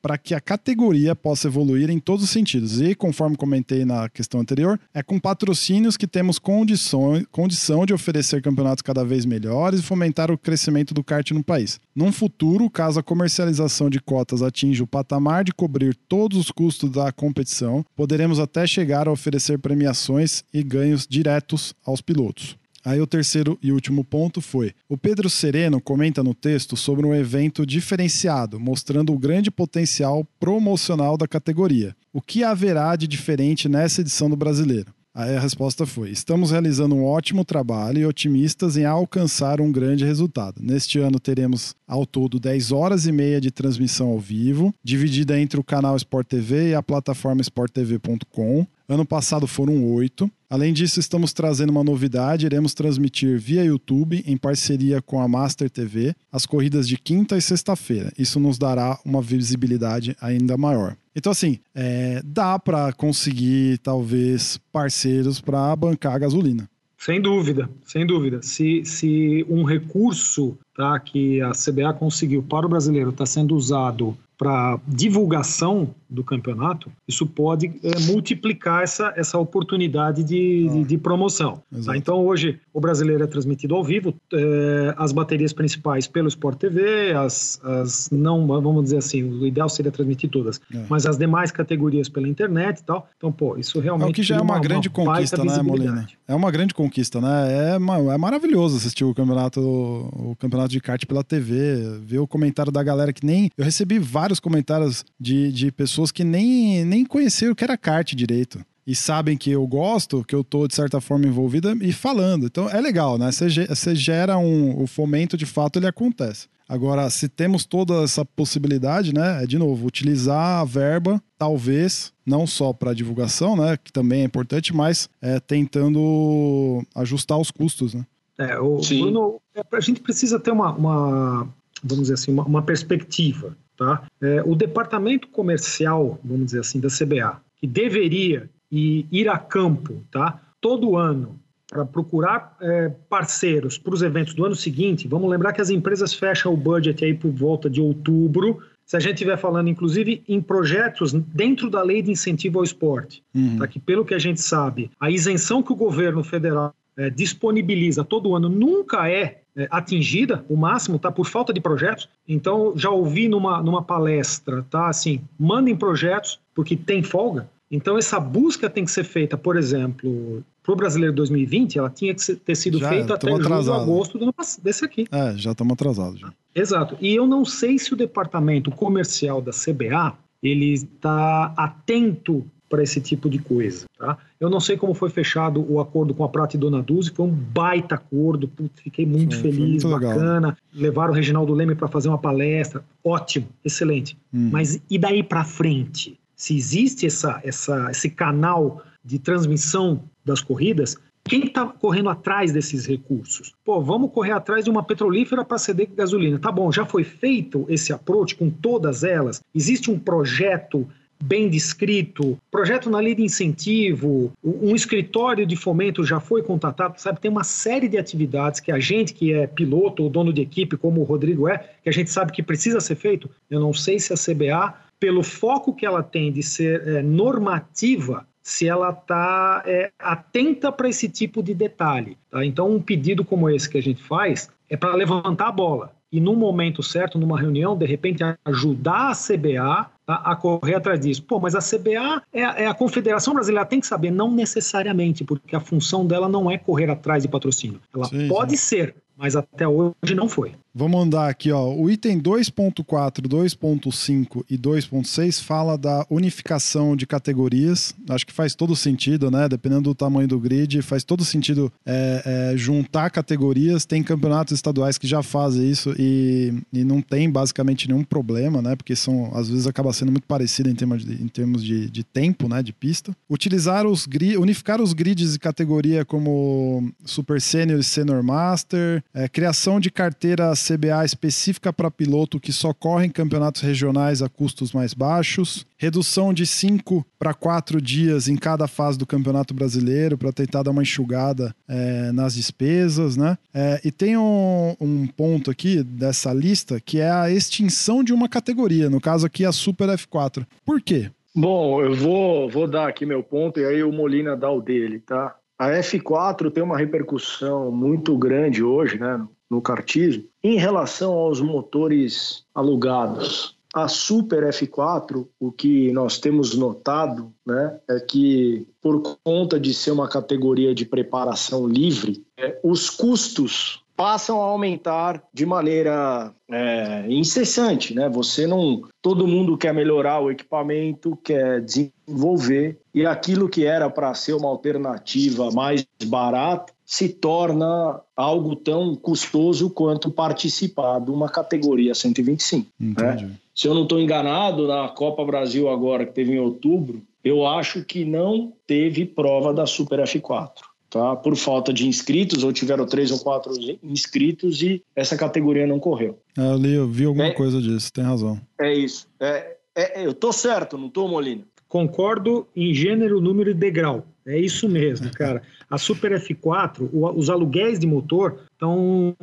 para que a categoria possa evoluir em todos os sentidos. E, conforme comentei na questão anterior, é com patrocínios que temos condição, condição de oferecer campeonatos cada vez melhores e fomentar o crescimento do kart no país. Num futuro, caso a comercialização de cotas atinja o patamar de cobrir todos os custos da competição, poderemos até chegar a oferecer premiações e ganhos diretos aos pilotos. Aí o terceiro e último ponto foi: o Pedro Sereno comenta no texto sobre um evento diferenciado, mostrando o grande potencial promocional da categoria. O que haverá de diferente nessa edição do Brasileiro? Aí a resposta foi: estamos realizando um ótimo trabalho e otimistas em alcançar um grande resultado. Neste ano teremos ao todo 10 horas e meia de transmissão ao vivo, dividida entre o canal Sport TV e a plataforma sporttv.com. Ano passado foram oito. Além disso, estamos trazendo uma novidade: iremos transmitir via YouTube, em parceria com a Master TV, as corridas de quinta e sexta-feira. Isso nos dará uma visibilidade ainda maior. Então, assim, é, dá para conseguir, talvez, parceiros para bancar a gasolina. Sem dúvida, sem dúvida. Se, se um recurso tá, que a CBA conseguiu para o brasileiro está sendo usado para divulgação do campeonato, isso pode é, multiplicar essa, essa oportunidade de, ah, de, de, promoção. Tá? Então, hoje, o brasileiro é transmitido ao vivo, é, as baterias principais pelo Sport TV, as, as não, vamos dizer assim, o ideal seria transmitir todas, é. mas as demais categorias pela internet e tal. Então, pô, isso realmente. É o que já é uma, uma grande uma conquista, né, Molina? É uma grande conquista, né? É, é maravilhoso assistir o campeonato, o campeonato de kart pela TV, ver o comentário da galera que nem. Eu recebi vários comentários de, de pessoas que nem, nem conheceram o que era kart direito e sabem que eu gosto, que eu tô de certa forma envolvida e falando. Então é legal, né? Você gera um. O fomento de fato ele acontece. Agora, se temos toda essa possibilidade, né? É de novo, utilizar a verba, talvez, não só para divulgação, né? Que também é importante, mas é, tentando ajustar os custos, né? É, o Sim. Bruno, é, a gente precisa ter uma, uma vamos dizer assim, uma, uma perspectiva. Tá? É, o departamento comercial, vamos dizer assim, da CBA, que deveria ir a campo tá? todo ano para procurar é, parceiros para os eventos do ano seguinte, vamos lembrar que as empresas fecham o budget aí por volta de outubro. Se a gente estiver falando, inclusive, em projetos dentro da lei de incentivo ao esporte, uhum. tá? que pelo que a gente sabe, a isenção que o governo federal é, disponibiliza todo ano nunca é é, atingida, o máximo, tá? Por falta de projetos. Então, já ouvi numa, numa palestra, tá? Assim, mandem projetos, porque tem folga. Então, essa busca tem que ser feita, por exemplo, para o Brasileiro 2020, ela tinha que ter sido já, feita até julho, agosto do ano desse aqui. É, já estamos atrasados. Já. Exato. E eu não sei se o departamento comercial da CBA ele está atento para esse tipo de coisa. Tá? Eu não sei como foi fechado o acordo com a Prata e Dona Dulce, foi um baita acordo, putz, fiquei muito Sim, feliz, muito bacana. Legal. Levaram o Reginaldo Leme para fazer uma palestra, ótimo, excelente. Hum. Mas e daí para frente? Se existe essa, essa, esse canal de transmissão das corridas, quem está correndo atrás desses recursos? Pô, vamos correr atrás de uma petrolífera para ceder gasolina. Tá bom, já foi feito esse approach com todas elas? Existe um projeto bem descrito, projeto na lei de incentivo, um escritório de fomento já foi contatado, sabe? Tem uma série de atividades que a gente que é piloto ou dono de equipe, como o Rodrigo é, que a gente sabe que precisa ser feito. Eu não sei se a CBA, pelo foco que ela tem de ser é, normativa, se ela está é, atenta para esse tipo de detalhe. Tá? Então, um pedido como esse que a gente faz é para levantar a bola e, no momento certo, numa reunião, de repente, ajudar a CBA a, a correr atrás disso. Pô, mas a CBA é, é, a Confederação Brasileira, tem que saber, não necessariamente, porque a função dela não é correr atrás de patrocínio. Ela sim, pode sim. ser, mas até hoje não foi. Vamos andar aqui, ó. O item 2.4, 2.5 e 2.6 fala da unificação de categorias. Acho que faz todo sentido, né? Dependendo do tamanho do grid, faz todo sentido é, é, juntar categorias. Tem campeonatos estaduais que já fazem isso e, e não tem basicamente nenhum problema, né? Porque são, às vezes acaba sendo muito parecido em termos de, em termos de, de tempo, né? De pista. Utilizar os unificar os grids de categoria como Super Senior e Senior Master, é, criação de carteiras CBA específica para piloto que só corre em campeonatos regionais a custos mais baixos, redução de 5 para 4 dias em cada fase do Campeonato Brasileiro para tentar dar uma enxugada é, nas despesas, né? É, e tem um, um, ponto aqui dessa lista que é a extinção de uma categoria, no caso aqui a Super F4. Por quê? Bom, eu vou, vou dar aqui meu ponto e aí o Molina dá o dele, tá? A F4 tem uma repercussão muito grande hoje, né, no kartismo, em relação aos motores alugados. A Super F4, o que nós temos notado, né, é que por conta de ser uma categoria de preparação livre, é, os custos passam a aumentar de maneira é, incessante, né? Você não, todo mundo quer melhorar o equipamento, quer desenvolver e aquilo que era para ser uma alternativa mais barata se torna algo tão custoso quanto participar de uma categoria 125. Né? Se eu não estou enganado, na Copa Brasil agora que teve em outubro, eu acho que não teve prova da Super F4 tá? Por falta de inscritos, ou tiveram três ou quatro inscritos e essa categoria não correu. É, eu li, eu vi alguma é, coisa disso, tem razão. É isso. É, é, eu tô certo, não tô, Molina? Concordo em gênero, número e degrau. É isso mesmo, cara. A Super F4, os aluguéis de motor estão,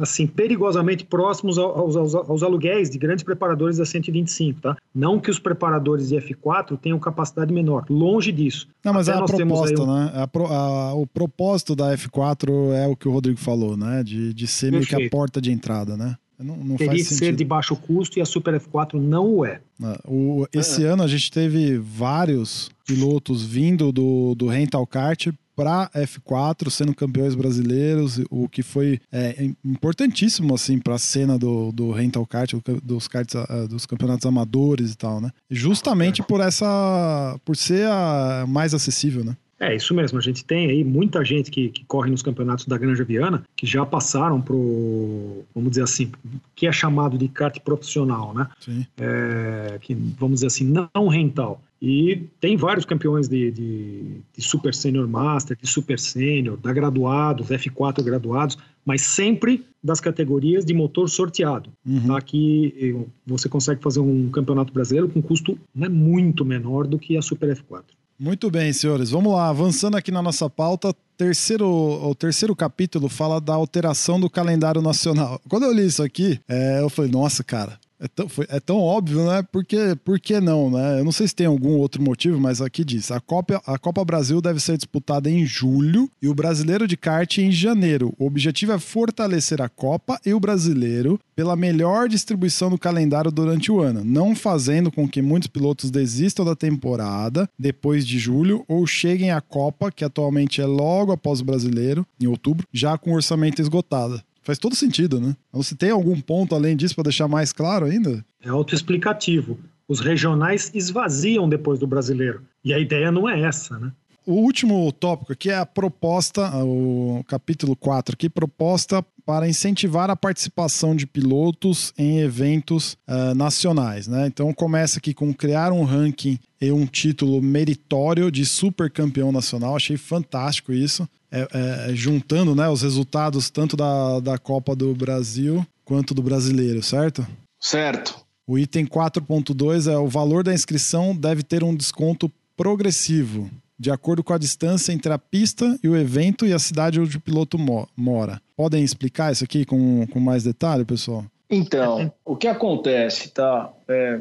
assim, perigosamente próximos aos, aos, aos, aluguéis de grandes preparadores da 125, tá? Não que os preparadores de F4 tenham capacidade menor, longe disso. Não, mas Até é a proposta, um... né? A pro, a, o propósito da F4 é o que o Rodrigo falou, né? De, de ser Perfeito. meio que a porta de entrada, né? Não, não Teria que ser de baixo custo e a Super F4 não o é. Ah, o, esse é. ano a gente teve vários pilotos vindo do, do Rental Kart para F4, sendo campeões brasileiros, o que foi é, importantíssimo assim para a cena do, do rental kart, dos karts, ah, dos campeonatos amadores e tal, né? Justamente por essa, por ser a mais acessível, né? É, isso mesmo. A gente tem aí muita gente que, que corre nos campeonatos da Granja Viana que já passaram pro, vamos dizer assim, que é chamado de kart profissional, né? Sim. É, que, vamos dizer assim, não rental. E tem vários campeões de, de, de Super Senior Master, de Super Senior, da graduados, F4 graduados, mas sempre das categorias de motor sorteado. Uhum. Tá? Que você consegue fazer um campeonato brasileiro com custo né, muito menor do que a Super F4. Muito bem, senhores. Vamos lá, avançando aqui na nossa pauta. Terceiro, o terceiro capítulo fala da alteração do calendário nacional. Quando eu li isso aqui, é, eu falei, nossa, cara, é tão, foi, é tão óbvio, né? Por que, por que não, né? Eu não sei se tem algum outro motivo, mas aqui diz: a Copa, a Copa Brasil deve ser disputada em julho e o Brasileiro de Kart em janeiro. O objetivo é fortalecer a Copa e o Brasileiro pela melhor distribuição do calendário durante o ano, não fazendo com que muitos pilotos desistam da temporada depois de julho ou cheguem à Copa, que atualmente é logo após o Brasileiro, em outubro, já com orçamento esgotado. Faz todo sentido, né? Você tem algum ponto além disso para deixar mais claro ainda? É autoexplicativo. Os regionais esvaziam depois do brasileiro. E a ideia não é essa, né? O último tópico aqui é a proposta, o capítulo 4 aqui, proposta para incentivar a participação de pilotos em eventos uh, nacionais. Né? Então começa aqui com criar um ranking e um título meritório de super campeão nacional. Achei fantástico isso é, é, juntando né, os resultados tanto da, da Copa do Brasil quanto do brasileiro, certo? Certo. O item 4.2 é o valor da inscrição deve ter um desconto progressivo, de acordo com a distância entre a pista e o evento e a cidade onde o piloto mora. Podem explicar isso aqui com, com mais detalhe, pessoal? Então, o que acontece, tá? É,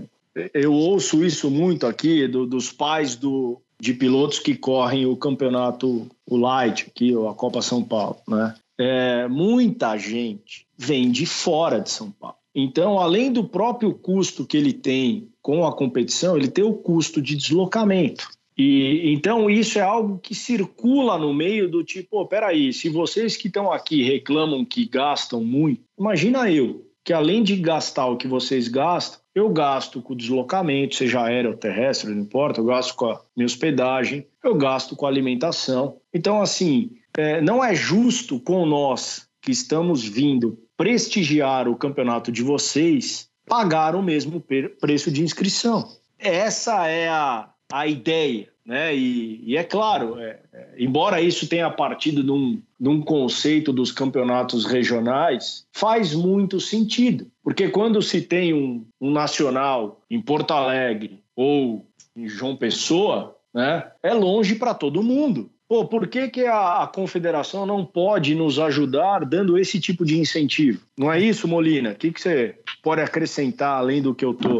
eu ouço isso muito aqui do, dos pais do, de pilotos que correm o campeonato, o Light aqui, ou a Copa São Paulo, né? É, muita gente vem de fora de São Paulo. Então, além do próprio custo que ele tem com a competição, ele tem o custo de deslocamento. E então isso é algo que circula no meio do tipo, oh, peraí, se vocês que estão aqui reclamam que gastam muito, imagina eu, que além de gastar o que vocês gastam, eu gasto com deslocamento, seja aéreo ou terrestre, não importa, eu gasto com a minha hospedagem, eu gasto com a alimentação. Então, assim, é, não é justo com nós que estamos vindo prestigiar o campeonato de vocês pagar o mesmo preço de inscrição. Essa é a, a ideia. Né? E, e é claro, é, é, embora isso tenha partido de um, de um conceito dos campeonatos regionais, faz muito sentido. Porque quando se tem um, um nacional em Porto Alegre ou em João Pessoa, né, é longe para todo mundo. Pô, por que, que a, a, confederação não pode nos ajudar dando esse tipo de incentivo? Não é isso, Molina? O que, que você pode acrescentar além do que eu tô,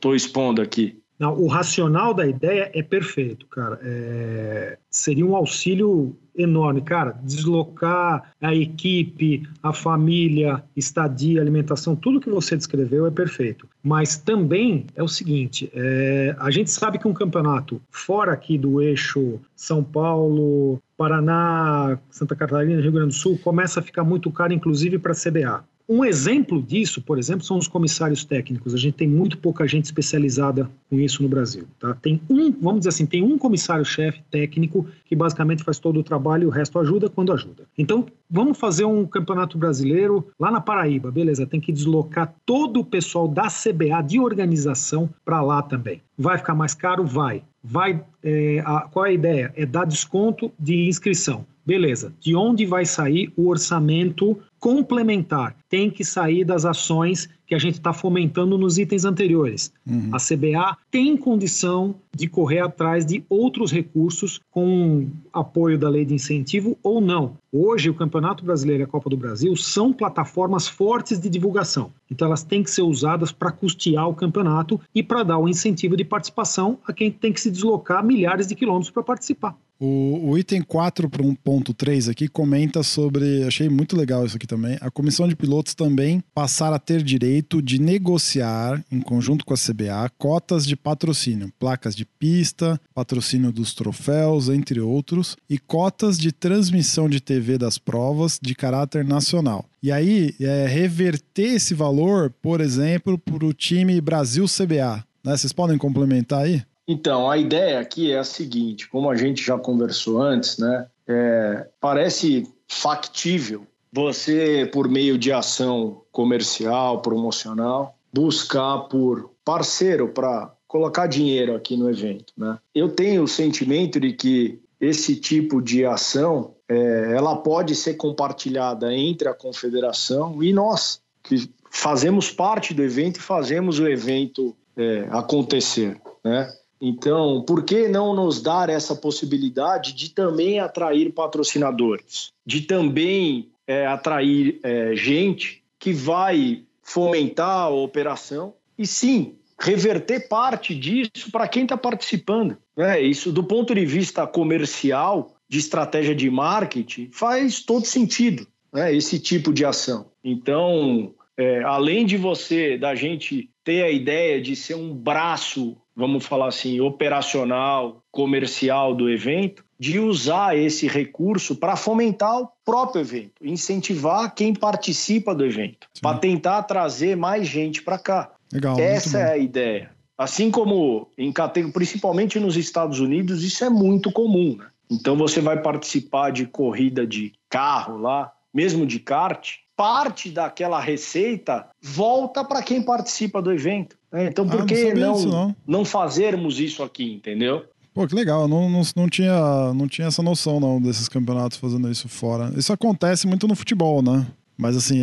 tô expondo aqui? Não, o racional da ideia é perfeito, cara. É... Seria um auxílio enorme, cara. Deslocar a equipe, a família, estadia, alimentação, tudo que você descreveu é perfeito. Mas também é o seguinte: é... a gente sabe que um campeonato fora aqui do eixo São Paulo, Paraná, Santa Catarina, Rio Grande do Sul, começa a ficar muito caro, inclusive para a CBA. Um exemplo disso, por exemplo, são os comissários técnicos. A gente tem muito pouca gente especializada com isso no Brasil. Tá? Tem um, vamos dizer assim, tem um comissário-chefe técnico que basicamente faz todo o trabalho e o resto ajuda quando ajuda. Então, vamos fazer um campeonato brasileiro lá na Paraíba, beleza? Tem que deslocar todo o pessoal da CBA de organização para lá também. Vai ficar mais caro? Vai. Vai. É, a, qual é a ideia? É dar desconto de inscrição. Beleza. De onde vai sair o orçamento complementar, tem que sair das ações que a gente está fomentando nos itens anteriores. Uhum. A CBA tem condição de correr atrás de outros recursos com apoio da lei de incentivo ou não. Hoje, o Campeonato Brasileiro e a Copa do Brasil são plataformas fortes de divulgação. Então, elas têm que ser usadas para custear o campeonato e para dar o incentivo de participação a quem tem que se deslocar milhares de quilômetros para participar. O, o item 4.3 aqui comenta sobre, achei muito legal isso aqui também, a comissão de pilotos também passar a ter direito de negociar, em conjunto com a CBA, cotas de patrocínio, placas de pista, patrocínio dos troféus, entre outros, e cotas de transmissão de TV das provas de caráter nacional. E aí, é, reverter esse valor, por exemplo, para o time Brasil CBA. Né? Vocês podem complementar aí? Então, a ideia aqui é a seguinte: como a gente já conversou antes, né? É, parece factível você, por meio de ação comercial, promocional, buscar por parceiro para colocar dinheiro aqui no evento. Né? Eu tenho o sentimento de que esse tipo de ação é, ela pode ser compartilhada entre a confederação e nós, que fazemos parte do evento e fazemos o evento é, acontecer. Né? Então, por que não nos dar essa possibilidade de também atrair patrocinadores, de também é, atrair é, gente que vai fomentar a operação e sim reverter parte disso para quem está participando. Né? Isso, do ponto de vista comercial, de estratégia de marketing, faz todo sentido né? esse tipo de ação. Então, é, além de você, da gente ter a ideia de ser um braço vamos falar assim, operacional, comercial do evento, de usar esse recurso para fomentar o próprio evento, incentivar quem participa do evento, para tentar trazer mais gente para cá. Legal, Essa é a ideia. Assim como em principalmente nos Estados Unidos, isso é muito comum. Né? Então você vai participar de corrida de carro lá, mesmo de kart, parte daquela receita volta para quem participa do evento. Né? Então, por ah, que não, não, não, não fazermos isso aqui, entendeu? Pô, que legal, não, não, não, tinha, não tinha essa noção não desses campeonatos fazendo isso fora. Isso acontece muito no futebol, né? Mas assim,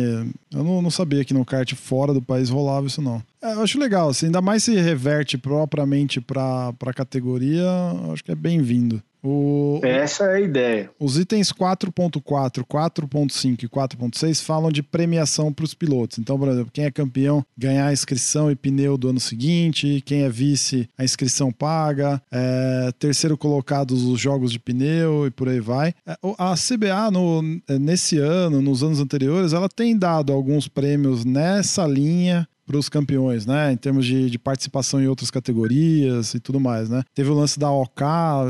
eu não, não sabia que no kart fora do país rolava isso não. É, eu acho legal, assim, ainda mais se reverte propriamente para a categoria, acho que é bem-vindo. O, Essa é a ideia. Os itens 4.4, 4.5 e 4.6 falam de premiação para os pilotos. Então, por exemplo, quem é campeão ganhar a inscrição e pneu do ano seguinte, quem é vice, a inscrição paga, é, terceiro colocado os jogos de pneu e por aí vai. É, a CBA, no, é, nesse ano, nos anos anteriores, ela tem dado alguns prêmios nessa linha para os campeões, né? Em termos de, de, participação em outras categorias e tudo mais, né? Teve o lance da OK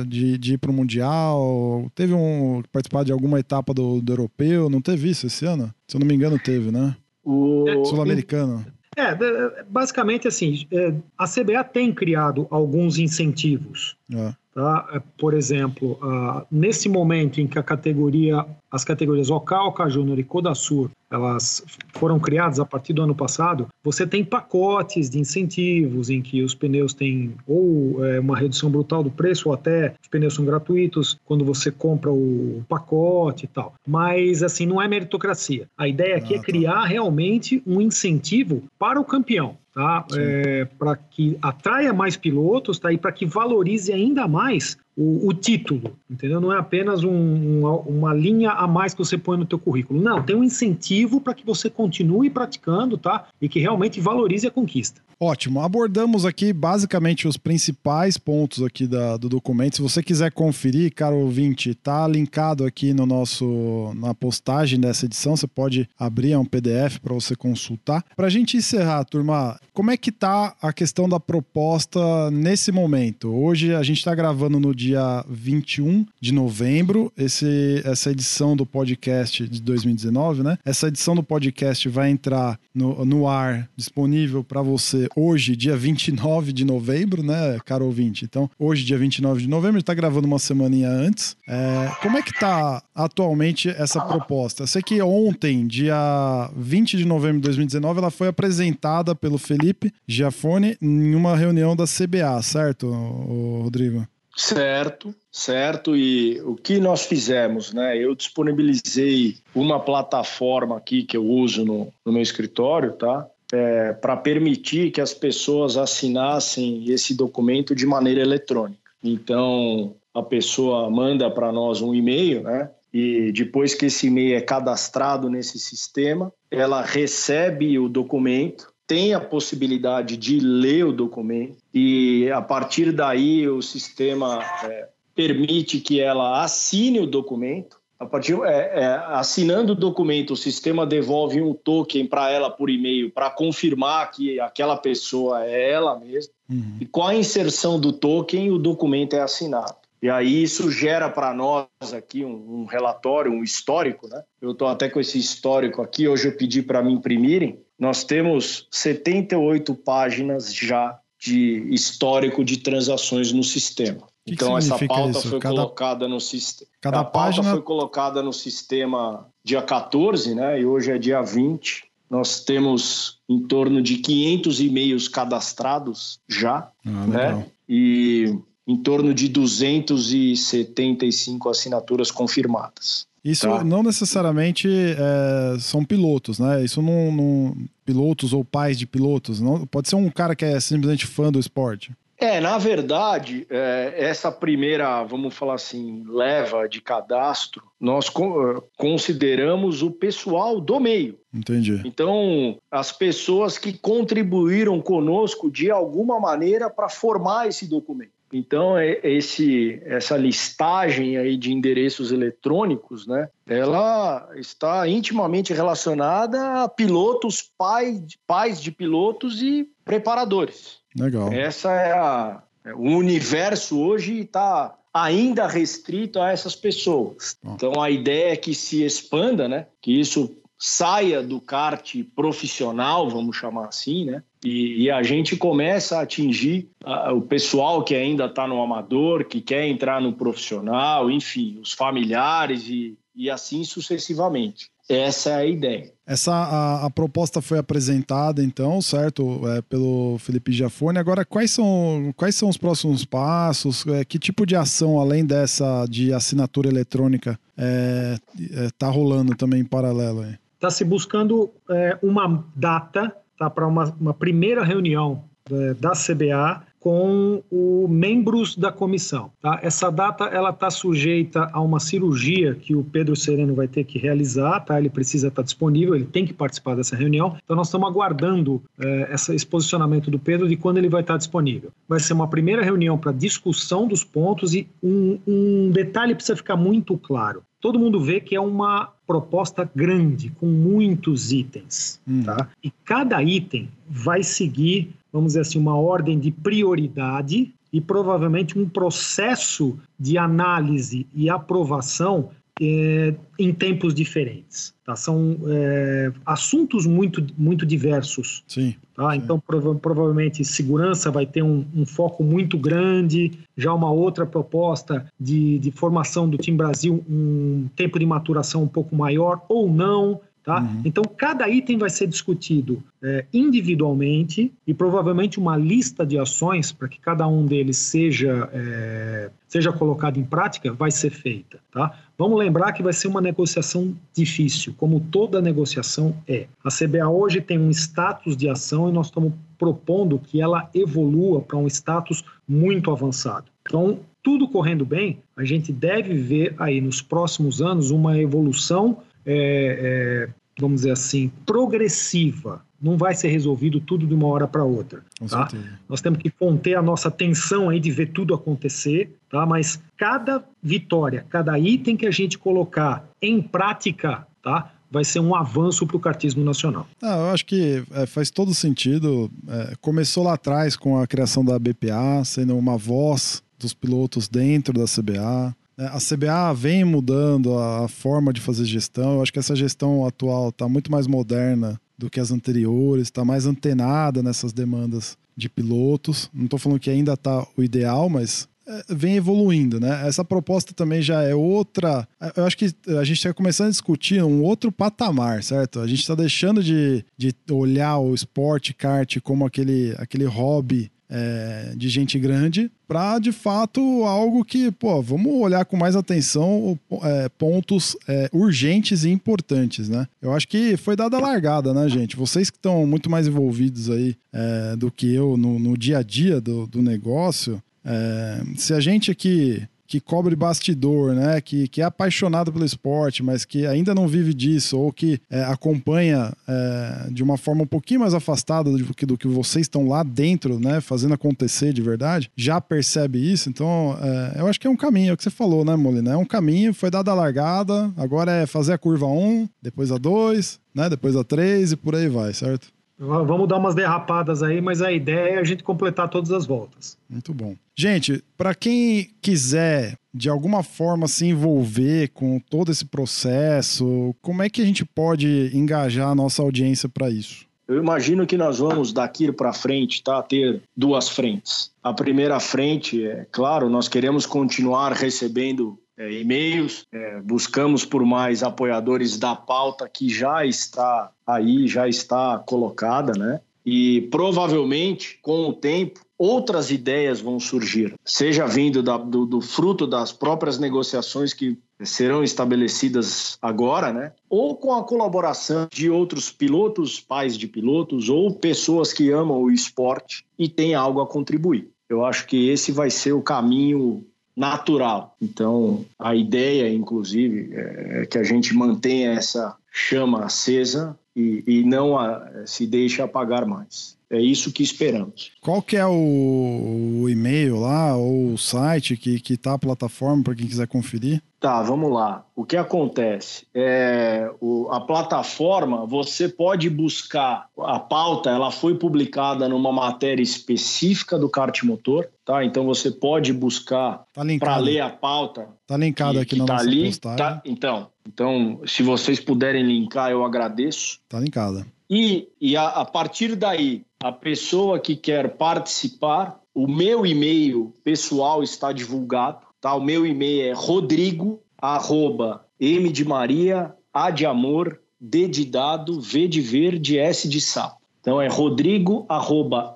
de, de ir para o Mundial, teve um participar de alguma etapa do, do, europeu, não teve isso esse ano? Se eu não me engano, teve, né? O... Sul-americano. É, basicamente assim, é, a CBA tem criado alguns incentivos. É. Tá? É, por exemplo, uh, nesse momento em que a categoria, as categorias OK, OK Júnior e Codasur, elas foram criadas a partir do ano passado, você tem pacotes de incentivos em que os pneus têm ou é, uma redução brutal do preço ou até os pneus são gratuitos quando você compra o pacote e tal. Mas assim, não é meritocracia. A ideia aqui é ah, é criar realmente um incentivo para o campeão tá? É, para que atraia mais pilotos, tá? E para que valorize ainda mais o, o, título, entendeu? Não é apenas um, uma, uma, linha a mais que você põe no teu currículo. Não, tem um incentivo para que você continue praticando, tá? E que realmente valorize a conquista. Ótimo. Abordamos aqui basicamente os principais pontos aqui da, do documento. Se você quiser conferir, caro ouvinte, tá linkado aqui no nosso na postagem dessa edição. Você pode abrir é um PDF para você consultar. Para a gente encerrar, turma, como é que tá a questão da proposta nesse momento? Hoje a gente está gravando no dia 21 de novembro. Esse, essa edição do podcast de 2019, né? Essa edição do podcast vai entrar no, no ar disponível para você hoje, dia 29 de novembro, né, caro ouvinte? Então, hoje, dia 29 de novembro, está gravando uma semaninha antes. É, como é que está atualmente essa proposta? Eu sei que ontem, dia 20 de novembro de 2019, ela foi apresentada pelo Felipe Giafone em uma reunião da CBA, certo, Rodrigo? Certo, certo. E o que nós fizemos, né? Eu disponibilizei uma plataforma aqui que eu uso no, no meu escritório, tá? é, para permitir que as pessoas assinassem esse documento de maneira eletrônica. Então, a pessoa manda para nós um e-mail, né? E depois que esse e-mail é cadastrado nesse sistema, ela recebe o documento, tem a possibilidade de ler o documento e a partir daí o sistema é, permite que ela assine o documento a partir, é, é, assinando o documento, o sistema devolve um token para ela por e-mail para confirmar que aquela pessoa é ela mesma. Uhum. E com a inserção do token, o documento é assinado. E aí isso gera para nós aqui um, um, relatório, um histórico, né? Eu estou até com esse histórico aqui, hoje eu pedi para me imprimirem. Nós temos 78 páginas já de histórico de transações no sistema. Que então que essa pauta isso? foi cada, colocada no sistema. Cada a página foi colocada no sistema dia 14, né? E hoje é dia 20. Nós temos em torno de 500 e-mails cadastrados já, ah, né? E em torno de 275 assinaturas confirmadas. Isso tá? não necessariamente é, são pilotos, né? Isso não, não, pilotos ou pais de pilotos, não pode ser um cara que é simplesmente fã do esporte. É, na verdade, é, essa primeira, vamos falar assim, leva de cadastro, nós co consideramos o pessoal do meio. Entendi. Então, as pessoas que contribuíram conosco de alguma maneira para formar esse documento. Então, é, esse, essa listagem aí de endereços eletrônicos, né, ela está intimamente relacionada a pilotos, pai, pais de pilotos e preparadores. Legal. Essa é a. O universo hoje está ainda restrito a essas pessoas. Então a ideia é que se expanda, né? Que isso saia do kart profissional, vamos chamar assim, né? E, e a gente começa a atingir o pessoal que ainda está no amador, que quer entrar no profissional, enfim, os familiares e, e assim sucessivamente. Essa é a ideia. Essa a, a proposta foi apresentada então, certo, é, pelo Felipe Giafone. Agora, quais são quais são os próximos passos? É, que tipo de ação além dessa de assinatura eletrônica está é, é tá rolando também em paralelo? Está se buscando é, uma data tá, para uma, uma primeira reunião é, da CBA com os membros da comissão. Tá? Essa data ela está sujeita a uma cirurgia que o Pedro Sereno vai ter que realizar, tá? ele precisa estar tá disponível, ele tem que participar dessa reunião, então nós estamos aguardando é, essa, esse posicionamento do Pedro de quando ele vai estar tá disponível. Vai ser uma primeira reunião para discussão dos pontos e um, um detalhe precisa ficar muito claro todo mundo vê que é uma proposta grande, com muitos itens. Hum. Tá? E cada item vai seguir vamos dizer assim, uma ordem de prioridade e provavelmente um processo de análise e aprovação é, em tempos diferentes. Tá? São é, assuntos muito, muito diversos. Sim. Tá? sim. Então, prova provavelmente, segurança vai ter um, um, foco muito grande. Já uma outra proposta de, de formação do time Brasil, um tempo de maturação um pouco maior ou não. Tá? Uhum. Então, cada item vai ser discutido é, individualmente e provavelmente uma lista de ações para que cada um deles seja, é, seja colocado em prática vai ser feita. Tá? Vamos lembrar que vai ser uma negociação difícil, como toda negociação é. A CBA hoje tem um status de ação e nós estamos propondo que ela evolua para um status muito avançado. Então, tudo correndo bem, a gente deve ver aí nos próximos anos uma evolução é, é, vamos dizer assim, progressiva. Não vai ser resolvido tudo de uma hora para outra. Tá? Nós temos que conter a nossa tensão aí de ver tudo acontecer, tá? mas cada vitória, cada item que a gente colocar em prática, tá? vai ser um avanço para o cartismo nacional. Ah, eu acho que é, faz todo sentido. É, começou lá atrás com a criação da BPA, sendo uma voz dos pilotos dentro da CBA. É, a CBA vem mudando a forma de fazer gestão. Eu acho que essa gestão atual está muito mais moderna do que as anteriores, está mais antenada nessas demandas de pilotos. Não estou falando que ainda está o ideal, mas é, vem evoluindo, né? Essa proposta também já é outra. Eu acho que a gente está começando a discutir um outro patamar, certo? A gente está deixando de, de olhar o esporte kart como aquele, aquele hobby é, de gente grande para de fato algo que, pô, vamos olhar com mais atenção é, pontos é, urgentes e importantes, né? Eu acho que foi dada a largada, né, gente? Vocês que estão muito mais envolvidos aí é, do que eu no, no, dia a dia do, do negócio, é, se a gente aqui que cobre bastidor, né? Que, que é apaixonado pelo esporte, mas que ainda não vive disso, ou que é, acompanha é, de uma forma um pouquinho mais afastada do que, do que vocês estão lá dentro, né? Fazendo acontecer de verdade, já percebe isso. Então, é, eu acho que é um caminho, é o que você falou, né, Molina? É um caminho, foi dada a largada, agora é fazer a curva 1, depois a 2, né? Depois a 3 e por aí vai, certo? Vamos dar umas derrapadas aí, mas a ideia é a gente completar todas as voltas. Muito bom. Gente, para quem quiser de alguma forma se envolver com todo esse processo, como é que a gente pode engajar a nossa audiência para isso? Eu imagino que nós vamos daqui para frente, tá, ter duas frentes. A primeira frente é, claro, nós queremos continuar recebendo é, e-mails, é, buscamos por mais apoiadores da pauta que já está aí, já está colocada, né? E provavelmente, com o tempo, outras ideias vão surgir, seja vindo da, do, do fruto das próprias negociações que serão estabelecidas agora, né? Ou com a colaboração de outros pilotos, pais de pilotos, ou pessoas que amam o esporte e têm algo a contribuir. Eu acho que esse vai ser o caminho natural. Então, a ideia, inclusive, é que a gente mantenha essa chama acesa e, e não a, se deixe apagar mais. É isso que esperamos. Qual que é o, o e-mail lá ou o site que, que tá a plataforma para quem quiser conferir? Tá, vamos lá. O que acontece? É, o, a plataforma, você pode buscar a pauta, ela foi publicada numa matéria específica do kart motor, tá? Então você pode buscar tá para ler a pauta. Tá linkado que, aqui na tá nossa ali, postagem. Tá, então, então, se vocês puderem linkar, eu agradeço. Tá linkada. E, e a, a partir daí, a pessoa que quer participar, o meu e-mail pessoal está divulgado Tá? O meu e-mail é rodrigo, arroba, M de Maria, A de amor, D de dado, V de verde, S de sapo. Então é rodrigo, arroba,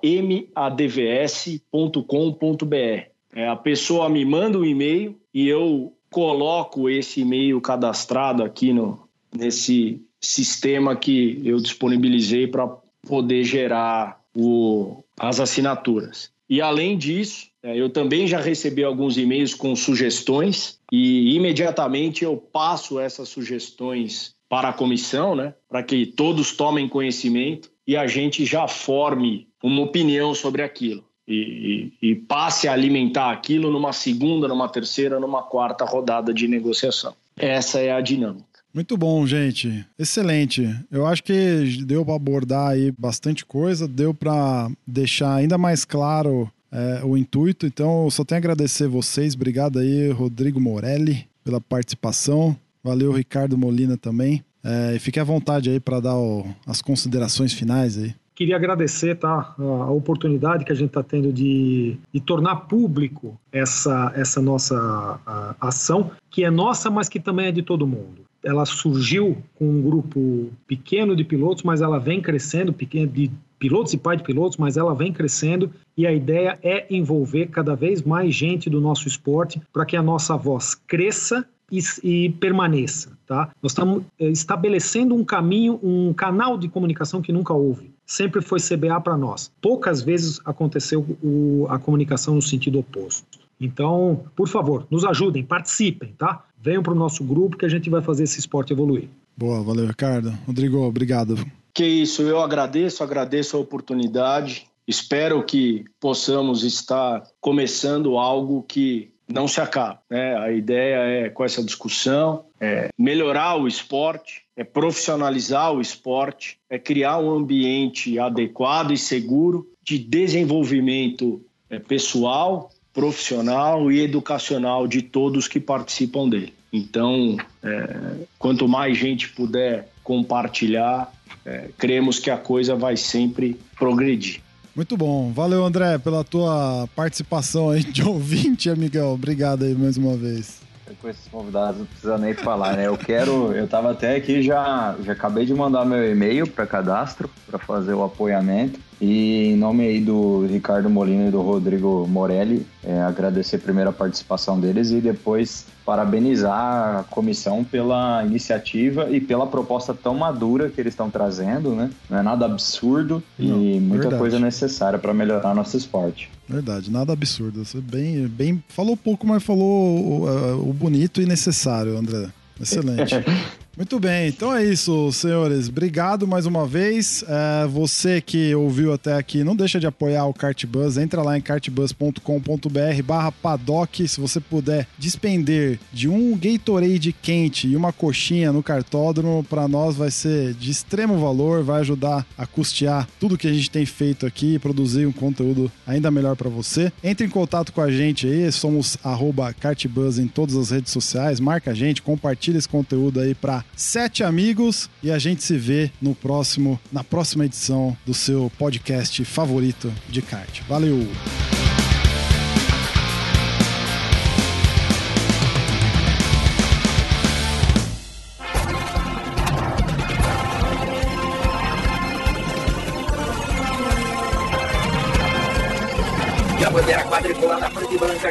madvs.com.br. É, a pessoa me manda um e-mail e eu coloco esse e-mail cadastrado aqui no, nesse sistema que eu disponibilizei para poder gerar o, as assinaturas. E além disso, é, eu também já recebi alguns e-mails com sugestões e imediatamente eu passo essas sugestões para a comissão, né, para que todos tomem conhecimento e a gente já forme uma opinião sobre aquilo. E, e, e, passe a alimentar aquilo numa segunda, numa terceira, numa quarta rodada de negociação. Essa é a dinâmica. Muito bom, gente. Excelente. Eu acho que deu para abordar aí bastante coisa, deu para deixar ainda mais claro é, o intuito. Então, eu só tenho a agradecer vocês. Obrigado aí, Rodrigo Morelli, pela participação. Valeu, Ricardo Molina também. É, e fique à vontade aí para dar o, as considerações finais aí. Queria agradecer tá, a, oportunidade que a gente está tendo de, de, tornar público essa, essa nossa a, ação, que é nossa, mas que também é de todo mundo. Ela surgiu com um grupo pequeno de pilotos, mas ela vem crescendo, pequeno de pilotos e pai de pilotos, mas ela vem crescendo e a ideia é envolver cada vez mais gente do nosso esporte para que a nossa voz cresça e, e, permaneça, tá? Nós estamos eh, estabelecendo um caminho, um canal de comunicação que nunca houve. Sempre foi CBA para nós. Poucas vezes aconteceu o, a comunicação no sentido oposto. Então, por favor, nos ajudem, participem, tá? Venham para o nosso grupo que a gente vai fazer esse esporte evoluir. Boa, valeu, Ricardo. Rodrigo, obrigado. Que isso, eu agradeço, agradeço a oportunidade. Espero que possamos estar começando algo que não se acaba. Né? A ideia é, com essa discussão, é melhorar o esporte, é profissionalizar o esporte, é criar um ambiente adequado e seguro de desenvolvimento é, pessoal, profissional e educacional de todos que participam dele. Então, é, quanto mais gente puder compartilhar, é, cremos que a coisa vai sempre progredir. Muito bom. Valeu, André, pela tua participação aí de ouvinte, amigão. Obrigado aí mais uma vez. Com esses convidados não precisa nem falar, né? Eu quero, eu tava até aqui já, já acabei de mandar meu e-mail para cadastro para fazer o apoiamento. E em nome aí do Ricardo Molina e do Rodrigo Morelli, é, agradecer primeiro a participação deles e depois parabenizar a comissão pela iniciativa e pela proposta tão madura que eles estão trazendo, né? Não é nada absurdo Não, e muita verdade. coisa necessária para melhorar nosso esporte. Verdade, nada absurdo. Você bem, bem falou pouco, mas falou o, o bonito e necessário, André. Excelente. Muito bem, então é isso, senhores. Obrigado mais uma vez. É, você que ouviu até aqui, não deixa de apoiar o Cartbus. Entra lá em cartbus.com.br barra paddock. Se você puder despender de um Gatorade quente e uma coxinha no cartódromo, para nós vai ser de extremo valor, vai ajudar a custear tudo que a gente tem feito aqui e produzir um conteúdo ainda melhor para você. Entre em contato com a gente aí, somos Cartbus em todas as redes sociais. Marca a gente, compartilha esse conteúdo aí para sete amigos e a gente se vê no próximo, na próxima edição do seu podcast favorito de kart. Valeu!